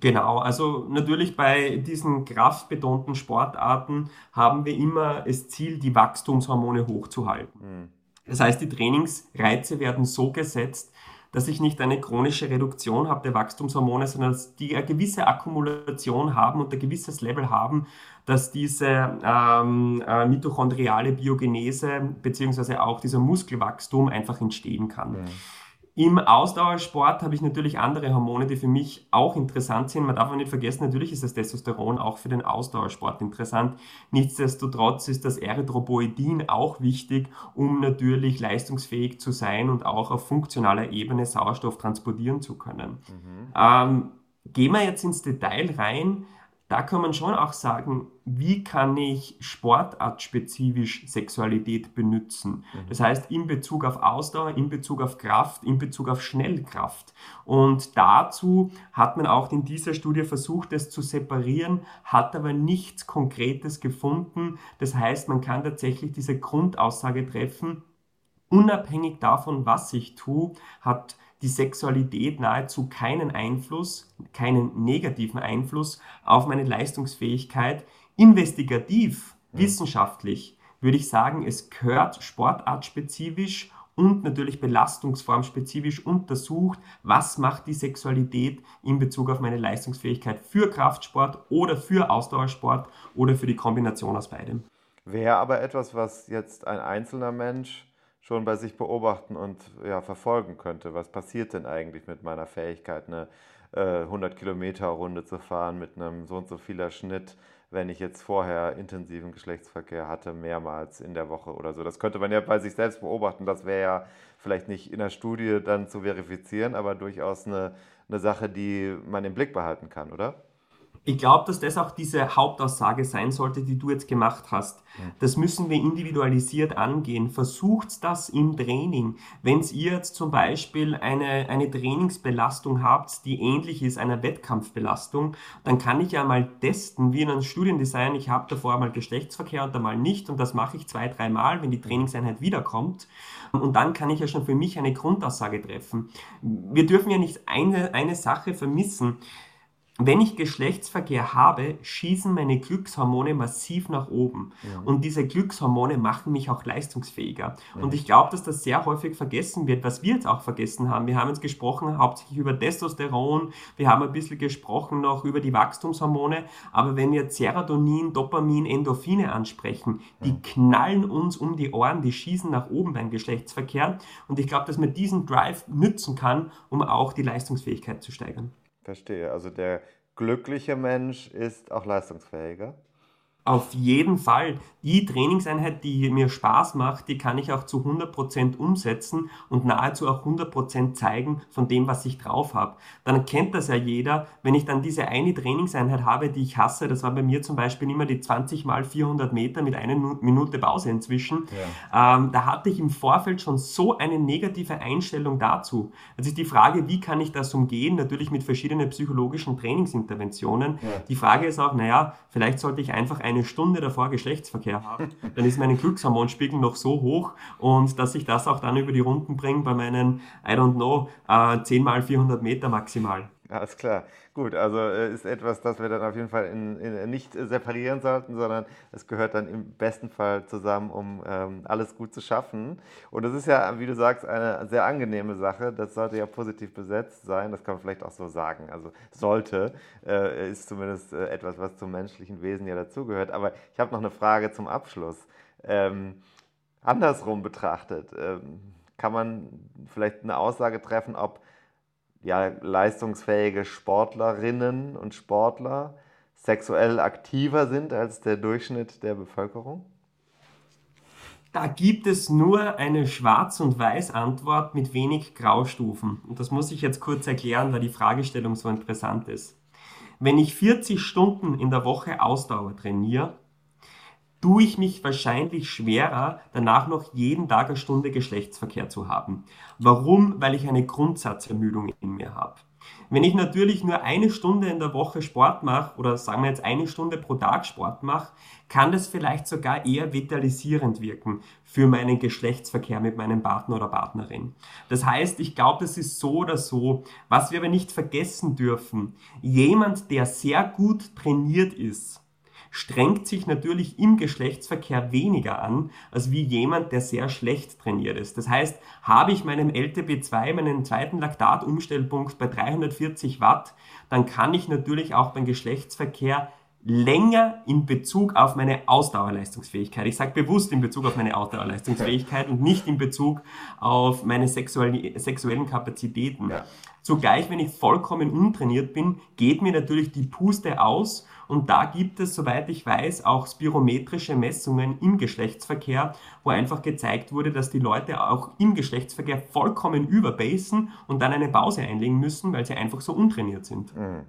Genau, also natürlich bei diesen kraftbetonten Sportarten haben wir immer das Ziel, die Wachstumshormone hochzuhalten. Mhm. Das heißt, die Trainingsreize werden so gesetzt, dass ich nicht eine chronische Reduktion habe der Wachstumshormone, sondern dass die eine gewisse Akkumulation haben und ein gewisses Level haben, dass diese ähm, äh, mitochondriale Biogenese beziehungsweise auch dieser Muskelwachstum einfach entstehen kann. Mhm. Im Ausdauersport habe ich natürlich andere Hormone, die für mich auch interessant sind. Man darf auch nicht vergessen, natürlich ist das Testosteron auch für den Ausdauersport interessant. Nichtsdestotrotz ist das Erythropoetin auch wichtig, um natürlich leistungsfähig zu sein und auch auf funktionaler Ebene Sauerstoff transportieren zu können. Mhm. Ähm, gehen wir jetzt ins Detail rein da kann man schon auch sagen, wie kann ich sportartspezifisch Sexualität benutzen? Mhm. Das heißt, in Bezug auf Ausdauer, in Bezug auf Kraft, in Bezug auf Schnellkraft. Und dazu hat man auch in dieser Studie versucht, es zu separieren, hat aber nichts Konkretes gefunden. Das heißt, man kann tatsächlich diese Grundaussage treffen, unabhängig davon, was ich tue, hat die Sexualität nahezu keinen Einfluss, keinen negativen Einfluss auf meine Leistungsfähigkeit. Investigativ, mhm. wissenschaftlich würde ich sagen, es gehört sportartspezifisch und natürlich belastungsformspezifisch untersucht, was macht die Sexualität in Bezug auf meine Leistungsfähigkeit für Kraftsport oder für Ausdauersport oder für die Kombination aus beidem. Wäre aber etwas, was jetzt ein einzelner Mensch schon bei sich beobachten und ja, verfolgen könnte. Was passiert denn eigentlich mit meiner Fähigkeit, eine äh, 100 Kilometer Runde zu fahren mit einem so und so vieler Schnitt, wenn ich jetzt vorher intensiven Geschlechtsverkehr hatte, mehrmals in der Woche oder so. Das könnte man ja bei sich selbst beobachten. Das wäre ja vielleicht nicht in der Studie dann zu verifizieren, aber durchaus eine, eine Sache, die man im Blick behalten kann, oder? Ich glaube, dass das auch diese Hauptaussage sein sollte, die du jetzt gemacht hast. Das müssen wir individualisiert angehen. Versucht das im Training. Wenn ihr jetzt zum Beispiel eine, eine Trainingsbelastung habt, die ähnlich ist einer Wettkampfbelastung, dann kann ich ja mal testen, wie in einem Studiendesign, ich habe davor mal Geschlechtsverkehr und einmal nicht und das mache ich zwei, dreimal, wenn die Trainingseinheit wiederkommt. Und dann kann ich ja schon für mich eine Grundaussage treffen. Wir dürfen ja nicht eine, eine Sache vermissen wenn ich Geschlechtsverkehr habe, schießen meine Glückshormone massiv nach oben. Ja. Und diese Glückshormone machen mich auch leistungsfähiger. Ja. Und ich glaube, dass das sehr häufig vergessen wird, was wir jetzt auch vergessen haben. Wir haben jetzt gesprochen hauptsächlich über Testosteron, wir haben ein bisschen gesprochen noch über die Wachstumshormone, aber wenn wir Serotonin, Dopamin, Endorphine ansprechen, die ja. knallen uns um die Ohren, die schießen nach oben beim Geschlechtsverkehr. Und ich glaube, dass man diesen Drive nützen kann, um auch die Leistungsfähigkeit zu steigern. Verstehe. Also der glückliche Mensch ist auch leistungsfähiger. Auf jeden Fall. Die Trainingseinheit, die mir Spaß macht, die kann ich auch zu 100% umsetzen und nahezu auch 100% zeigen von dem, was ich drauf habe. Dann kennt das ja jeder, wenn ich dann diese eine Trainingseinheit habe, die ich hasse, das war bei mir zum Beispiel immer die 20 mal 400 Meter mit einer Minute Pause inzwischen, ja. ähm, da hatte ich im Vorfeld schon so eine negative Einstellung dazu. Also ist die Frage, wie kann ich das umgehen? Natürlich mit verschiedenen psychologischen Trainingsinterventionen. Ja. Die Frage ist auch, naja, vielleicht sollte ich einfach eine eine Stunde davor Geschlechtsverkehr habe, dann ist mein Glückshormonspiegel noch so hoch und dass ich das auch dann über die Runden bringe bei meinen, I don't know, äh, 10 mal 400 Meter maximal. Alles klar. Gut, also äh, ist etwas, das wir dann auf jeden Fall in, in, nicht separieren sollten, sondern es gehört dann im besten Fall zusammen, um ähm, alles gut zu schaffen. Und das ist ja, wie du sagst, eine sehr angenehme Sache. Das sollte ja positiv besetzt sein. Das kann man vielleicht auch so sagen. Also sollte, äh, ist zumindest äh, etwas, was zum menschlichen Wesen ja dazugehört. Aber ich habe noch eine Frage zum Abschluss. Ähm, andersrum betrachtet, ähm, kann man vielleicht eine Aussage treffen, ob ja, leistungsfähige Sportlerinnen und Sportler sexuell aktiver sind als der Durchschnitt der Bevölkerung? Da gibt es nur eine Schwarz- und Weiß-Antwort mit wenig Graustufen. Und das muss ich jetzt kurz erklären, weil die Fragestellung so interessant ist. Wenn ich 40 Stunden in der Woche Ausdauer trainiere, tue ich mich wahrscheinlich schwerer, danach noch jeden Tag eine Stunde Geschlechtsverkehr zu haben. Warum? Weil ich eine Grundsatzermüdung in mir habe. Wenn ich natürlich nur eine Stunde in der Woche Sport mache oder sagen wir jetzt eine Stunde pro Tag Sport mache, kann das vielleicht sogar eher vitalisierend wirken für meinen Geschlechtsverkehr mit meinem Partner oder Partnerin. Das heißt, ich glaube, das ist so oder so. Was wir aber nicht vergessen dürfen, jemand, der sehr gut trainiert ist, strengt sich natürlich im Geschlechtsverkehr weniger an, als wie jemand, der sehr schlecht trainiert ist. Das heißt, habe ich meinem LTB2, meinen zweiten Laktatumstellpunkt bei 340 Watt, dann kann ich natürlich auch beim Geschlechtsverkehr länger in Bezug auf meine Ausdauerleistungsfähigkeit. Ich sage bewusst in Bezug auf meine Ausdauerleistungsfähigkeit und nicht in Bezug auf meine sexuellen Kapazitäten. Ja. Zugleich, wenn ich vollkommen untrainiert bin, geht mir natürlich die Puste aus und da gibt es, soweit ich weiß, auch spirometrische Messungen im Geschlechtsverkehr, wo einfach gezeigt wurde, dass die Leute auch im Geschlechtsverkehr vollkommen überbasen und dann eine Pause einlegen müssen, weil sie einfach so untrainiert sind. Mhm.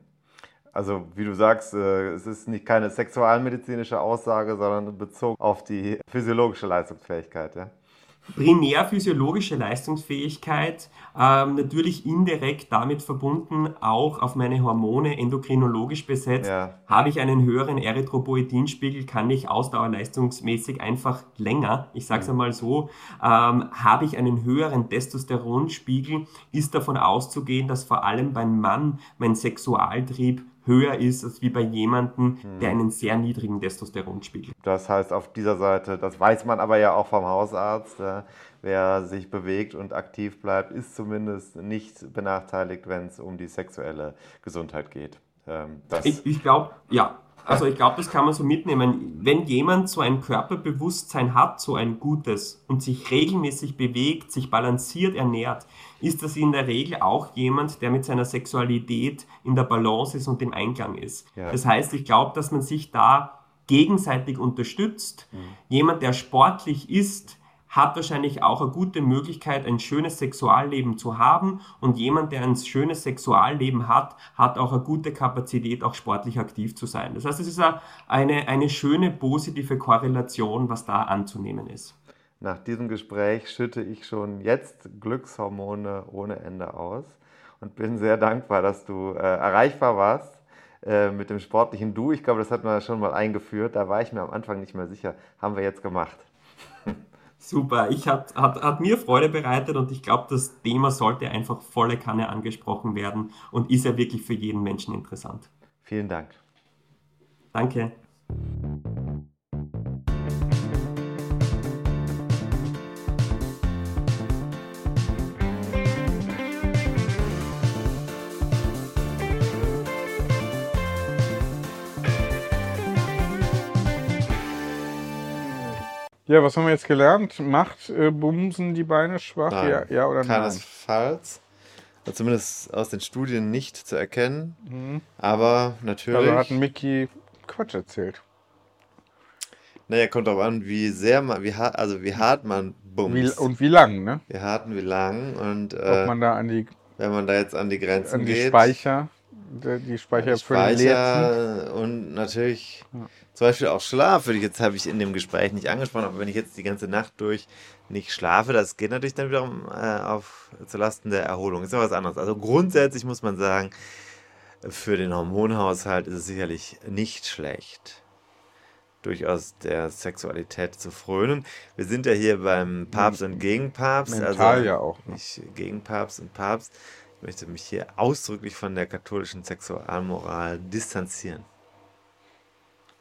Also wie du sagst, äh, es ist nicht keine sexualmedizinische Aussage, sondern bezogen auf die physiologische Leistungsfähigkeit. Ja? Primär physiologische Leistungsfähigkeit, ähm, natürlich indirekt damit verbunden, auch auf meine Hormone endokrinologisch besetzt. Ja. Habe ich einen höheren Erythropoietinspiegel, kann ich ausdauerleistungsmäßig einfach länger, ich sage es mhm. einmal so, ähm, habe ich einen höheren Testosteronspiegel, ist davon auszugehen, dass vor allem beim Mann mein Sexualtrieb höher ist als wie bei jemandem, hm. der einen sehr niedrigen Testosteronspiegel. Das heißt auf dieser Seite, das weiß man aber ja auch vom Hausarzt, wer sich bewegt und aktiv bleibt, ist zumindest nicht benachteiligt, wenn es um die sexuelle Gesundheit geht. Ähm, das Ich, ich glaube, ja. Also ich glaube, das kann man so mitnehmen. Wenn jemand so ein Körperbewusstsein hat, so ein gutes und sich regelmäßig bewegt, sich balanciert ernährt, ist das in der Regel auch jemand, der mit seiner Sexualität in der Balance ist und im Einklang ist. Ja. Das heißt, ich glaube, dass man sich da gegenseitig unterstützt. Jemand, der sportlich ist, hat wahrscheinlich auch eine gute Möglichkeit, ein schönes Sexualleben zu haben. Und jemand, der ein schönes Sexualleben hat, hat auch eine gute Kapazität, auch sportlich aktiv zu sein. Das heißt, es ist eine, eine schöne positive Korrelation, was da anzunehmen ist. Nach diesem Gespräch schütte ich schon jetzt Glückshormone ohne Ende aus und bin sehr dankbar, dass du äh, erreichbar warst äh, mit dem sportlichen Du. Ich glaube, das hat man schon mal eingeführt. Da war ich mir am Anfang nicht mehr sicher. Haben wir jetzt gemacht. Super, ich hat, hat, hat mir Freude bereitet und ich glaube, das Thema sollte einfach volle Kanne angesprochen werden und ist ja wirklich für jeden Menschen interessant. Vielen Dank. Danke. Ja, was haben wir jetzt gelernt? Macht äh, Bumsen die Beine schwach? Nein, Ja, ja oder nein? keinesfalls. Also Zumindest aus den Studien nicht zu erkennen. Mhm. Aber natürlich. Also hat Mickey Quatsch erzählt. Naja, kommt auch an, wie sehr man, wie hart, also wie hart man bumst. Wie, und wie lang, ne? Wie hart und wie lang. Und äh, Ob man da an die, wenn man da jetzt an die Grenzen an die geht. Speicher, die Speicher die. Speicher und natürlich zum Beispiel auch Schlaf, ich jetzt habe ich in dem Gespräch nicht angesprochen, aber wenn ich jetzt die ganze Nacht durch nicht schlafe, das geht natürlich dann wiederum äh, auf zulasten der Erholung. Ist ja was anderes. Also grundsätzlich muss man sagen, für den Hormonhaushalt ist es sicherlich nicht schlecht, durchaus der Sexualität zu frönen. Wir sind ja hier beim Papst und Gegenpapst. Mental also ja auch, ne? Nicht gegen Papst und Papst. Ich möchte mich hier ausdrücklich von der katholischen Sexualmoral distanzieren.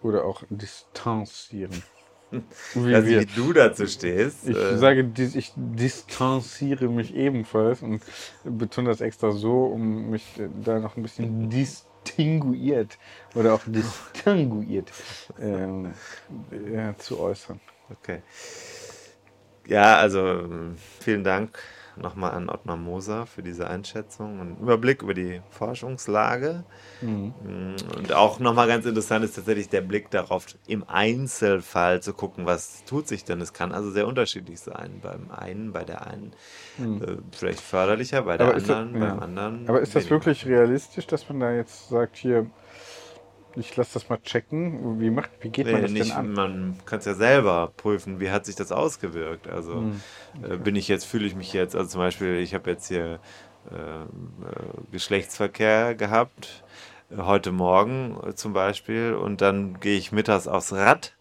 Oder auch distanzieren. Wie, also, wie du dazu stehst. Ich äh, sage, ich distanziere mich ebenfalls und betone das extra so, um mich äh, da noch ein bisschen distinguiert oder auch distinguiert ähm, ja, zu äußern. Okay. Ja, also vielen Dank nochmal an Ottmar Moser für diese Einschätzung und Überblick über die Forschungslage. Mhm. Und auch nochmal ganz interessant ist tatsächlich der Blick darauf, im Einzelfall zu gucken, was tut sich denn. Es kann also sehr unterschiedlich sein. Beim einen, bei der einen Mhm. äh, vielleicht förderlicher, bei der Aber das- anderen, ja. beim anderen. Aber ist das weniger. wirklich realistisch, dass man da jetzt sagt, hier, ich lasse das mal checken? Wie, macht, wie geht man Nee, das nicht, denn an? Man kann es ja selber prüfen, wie hat sich das ausgewirkt. Also Hm, äh, bin ich jetzt, fühle ich mich jetzt, also zum Beispiel, ich habe jetzt hier ähm, äh, Geschlechtsverkehr gehabt, äh, heute Morgen äh, zum Beispiel, und dann gehe ich mittags aufs Rad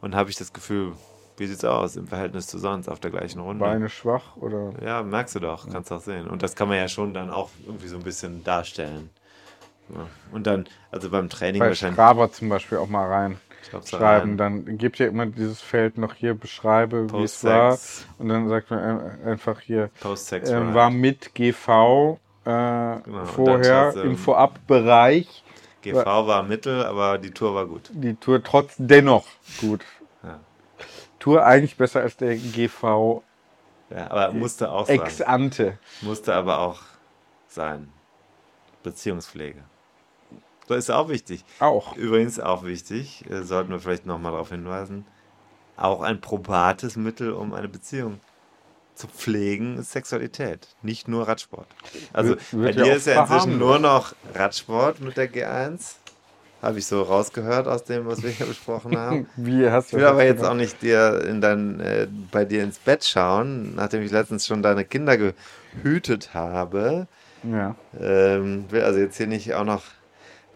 und habe ich das Gefühl, wie sieht's aus im Verhältnis zu sonst auf der gleichen Runde? Beine schwach oder? Ja, merkst du doch, kannst auch sehen. Und das kann man ja schon dann auch irgendwie so ein bisschen darstellen. Ja. Und dann, also beim Training Bei wahrscheinlich. Strava zum Beispiel auch mal rein. Schreiben. rein. Dann gibt ja immer dieses Feld noch hier, beschreibe, wie es war. Und dann sagt man ein- einfach hier, Post-Sex Ride. war mit GV äh, Genau, vorher im Vorabbereich. GV war Mittel, aber die Tour war gut. Die Tour trotz dennoch gut. Ja. Tour eigentlich besser als der GV Ja, aber musste auch sein. ex ante. Musste aber auch sein. Beziehungspflege. Das ist auch wichtig. Auch. Übrigens auch wichtig, äh, sollten wir vielleicht nochmal darauf hinweisen, auch ein probates Mittel, um eine Beziehung zu pflegen, ist Sexualität, nicht nur Radsport. Also Wird- wird bei dir ist ja inzwischen nur noch Radsport mit der G1. Habe ich so rausgehört aus dem, was wir hier besprochen haben. Wie hast ich du will das aber jetzt gemacht? auch nicht dir in dein, äh, bei dir ins Bett schauen, nachdem ich letztens schon deine Kinder gehütet habe. Ja. Ähm, will also jetzt hier nicht auch noch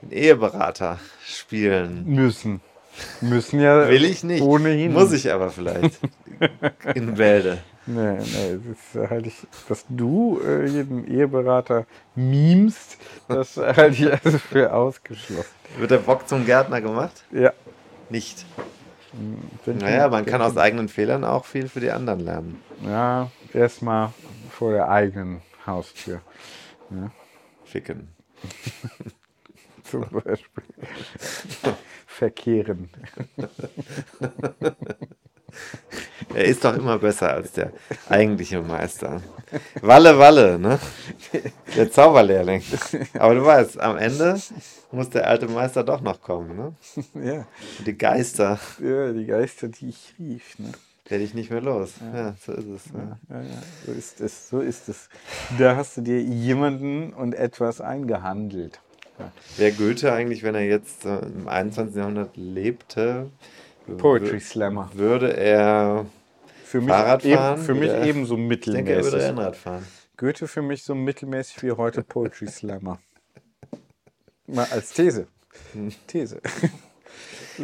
den Eheberater spielen. Müssen. Müssen ja Will ich nicht. ohnehin. Muss ich aber vielleicht. In Bälde. Nee, nee, das halte ich, dass du äh, jeden Eheberater memst, das halte ich also für ausgeschlossen. Wird der Bock zum Gärtner gemacht? Ja. Nicht. Wenn Naja, du- man kann aus eigenen Fehlern auch viel für die anderen lernen. Ja, erstmal vor der eigenen Haustür. Ja. Ficken. Zum Beispiel. Verkehren. Er ist doch immer besser als der eigentliche Meister. Walle, Walle, ne? Der Zauberlehrling. Aber du weißt, am Ende muss der alte Meister doch noch kommen, ne? Ja. Und die Geister ja, die Geister, die ich rief. Ne? werde ich nicht mehr los. Ja, so ist es. Ja, ja, so ist es, so ist es. Da hast du dir jemanden und etwas eingehandelt. Wäre Goethe eigentlich, wenn er jetzt äh, im 21. Jahrhundert lebte, Poetry Slammer. würde er Für mich, Fahrrad eben, fahren? für mich er- ebenso Ich denke, er würde mittelmäßig. Rennrad fahren. Goethe für mich so mittelmäßig wie heute Poetry Slammer. Mal als These. These.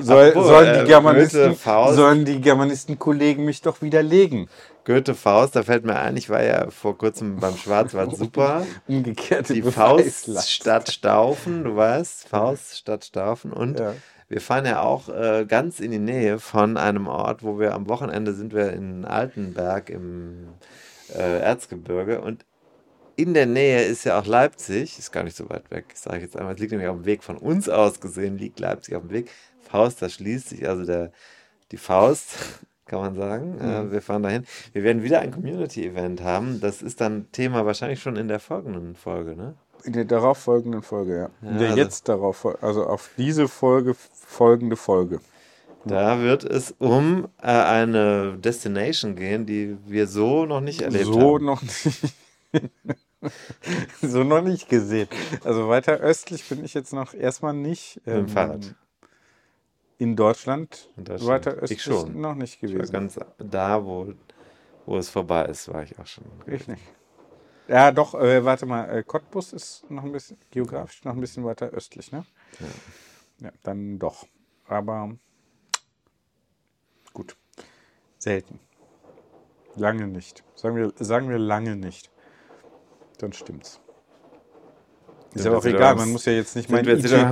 Soll, Apropos, sollen, äh, die Germanisten, Goethe, Faust. sollen die Germanistenkollegen mich doch widerlegen? Goethe Faust, da fällt mir ein, ich war ja vor kurzem beim Schwarzwald super. Umgekehrte Die. Faust statt Staufen, du weißt, Faust statt Staufen. Und Ja. wir fahren ja auch äh, ganz in die Nähe von einem Ort, wo wir am Wochenende sind wir in Altenberg im äh, Erzgebirge und in der Nähe ist ja auch Leipzig, ist gar nicht so weit weg, sage ich jetzt einmal, es liegt nämlich auf dem Weg von uns aus gesehen, liegt Leipzig auf dem Weg. Faust, da schließt sich also der, die Faust, kann man sagen. Äh, Mhm. wir fahren dahin. Wir werden wieder ein Community-Event haben. Das ist dann Thema wahrscheinlich schon in der folgenden Folge, ne? In der darauffolgenden Folge, ja. In Ja, der also- jetzt darauf, also auf diese Folge folgende Folge. Da wird es um äh, eine Destination gehen, die wir so noch nicht erlebt so haben. noch nicht. so noch nicht gesehen. Also weiter östlich bin ich jetzt noch erstmal nicht. Mit dem ähm, Fahrrad. In Deutschland, In Deutschland. weiter Ich östlich schon. noch nicht Ich war gewesen. ganz da, wo, wo es vorbei ist, war ich auch schon. Ich nicht. Ja, doch, äh, warte mal, äh, Cottbus ist noch ein bisschen, geografisch noch ein bisschen weiter östlich, ne? Ja. dann doch. Aber gut. Selten. Lange nicht. Sagen wir, sagen wir lange nicht. Dann stimmt's. Ist wir auch egal, man muss ja jetzt nicht mein,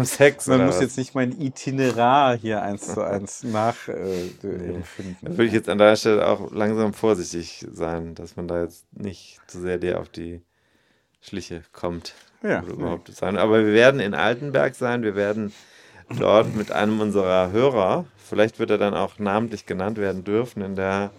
Sex, man muss jetzt nicht mein Itinerar hier eins zu eins nach äh. Da würde ich jetzt an der Stelle auch langsam vorsichtig sein, dass man da jetzt nicht zu sehr dir auf die Schliche kommt. Ja, Oder nee. überhaupt sein. Aber wir werden in Altenberg sein, wir werden dort mit einem unserer Hörer, vielleicht wird er dann auch namentlich genannt werden dürfen in der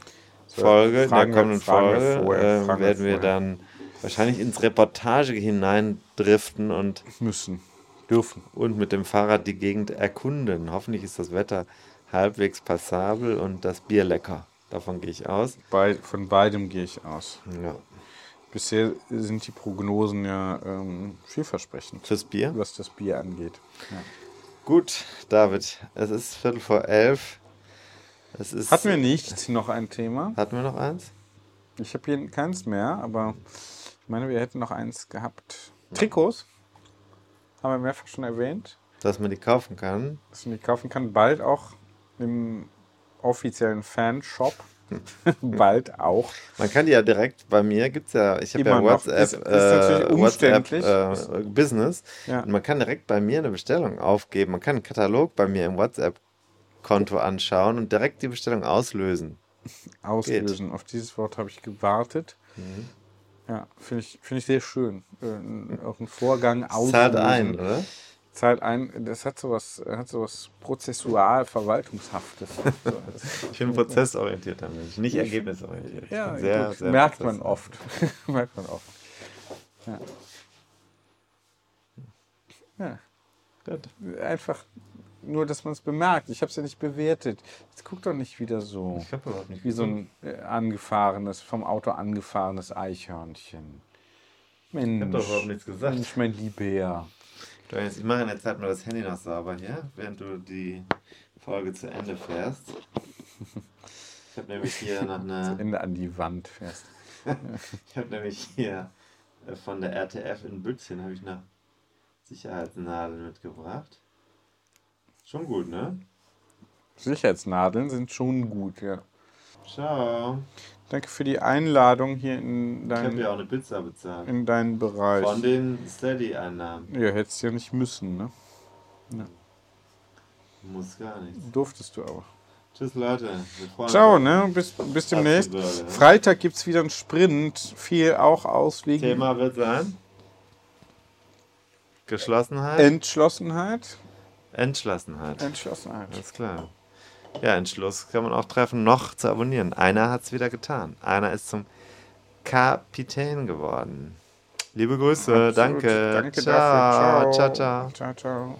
So, Folge, in der kommenden wir Folge, vorher, äh, werden wir vorher. dann wahrscheinlich ins Reportage hineindriften und müssen, dürfen. Und mit dem Fahrrad die Gegend erkunden. Hoffentlich ist das Wetter halbwegs passabel und das Bier lecker. Davon gehe ich aus. Bei, von beidem gehe ich aus. Ja. Bisher sind die Prognosen ja ähm, vielversprechend. Fürs Bier? Was das Bier angeht. Ja. Gut, David, es ist Viertel vor elf. Es ist, Hatten wir nicht noch ein Thema? Hatten wir noch eins? Ich habe hier keins mehr, aber ich meine, wir hätten noch eins gehabt. Trikots haben wir mehrfach schon erwähnt, Dass man die kaufen kann. dass man die kaufen kann. Bald auch im offiziellen Fanshop. Bald auch. Man kann die ja direkt bei mir, gibt es ja, ich habe ja. WhatsApp, Ist- ist natürlich äh, WhatsApp äh, Business. Ja. Und man kann direkt bei mir eine Bestellung aufgeben. Man kann einen Katalog bei mir im WhatsApp-Konto anschauen und direkt die Bestellung auslösen. Auslösen. Auf dieses Wort habe ich gewartet. Mhm. Ja, finde ich, finde ich sehr schön. Äh, auch ein Vorgang auslösen. Zahlt ein, oder? Zahlt ein. Das hat sowas, hat sowas prozessual-verwaltungshaftes. Ich bin prozessorientierter Mensch, nicht ergebnisorientiert. Ja, sehr, gut. sehr merkt man oft. merkt man oft. Ja. Ja. Einfach nur, dass man es bemerkt. Ich habe es ja nicht bewertet. Jetzt guck doch nicht wieder so. Ich hab überhaupt nicht Wie so ein äh, angefahrenes, vom Auto angefahrenes Eichhörnchen. Mensch. hab doch überhaupt nichts gesagt. Mensch, mein Lieber. Ich mache in der Zeit mal das Handy noch sauber hier, während du die Folge zu Ende fährst. Ich habe nämlich hier noch Zu eine. Ende an die Wand fährst. ich habe nämlich hier äh, von der RTF in Bützchen habe ich noch Sicherheitsnadeln mitgebracht. Schon gut, ne? Sicherheitsnadeln sind schon gut, ja. Ciao. Danke für die Einladung hier in Ich habe deinen, ja auch eine Pizza bezahlt. in deinen Bereich. Von den Steady-Einnahmen. Ja, hättest ja nicht müssen, ne? Ja. Muss gar nichts. Durftest du aber. Tschüss, Leute. Ciao, ne? Bis, bis demnächst. Freitag gibt es wieder einen Sprint. Fiel auch aus wegen Thema wird sein. Geschlossenheit. Entschlossenheit. Entschlossenheit. Entschlossenheit. Alles klar. Ja, Entschluss kann man auch treffen, noch zu abonnieren. Einer hat es wieder getan. Einer ist zum Kapitän geworden. Liebe Grüße, Absolut. danke. Danke ciao. dafür. ciao, ciao. Ciao, ciao.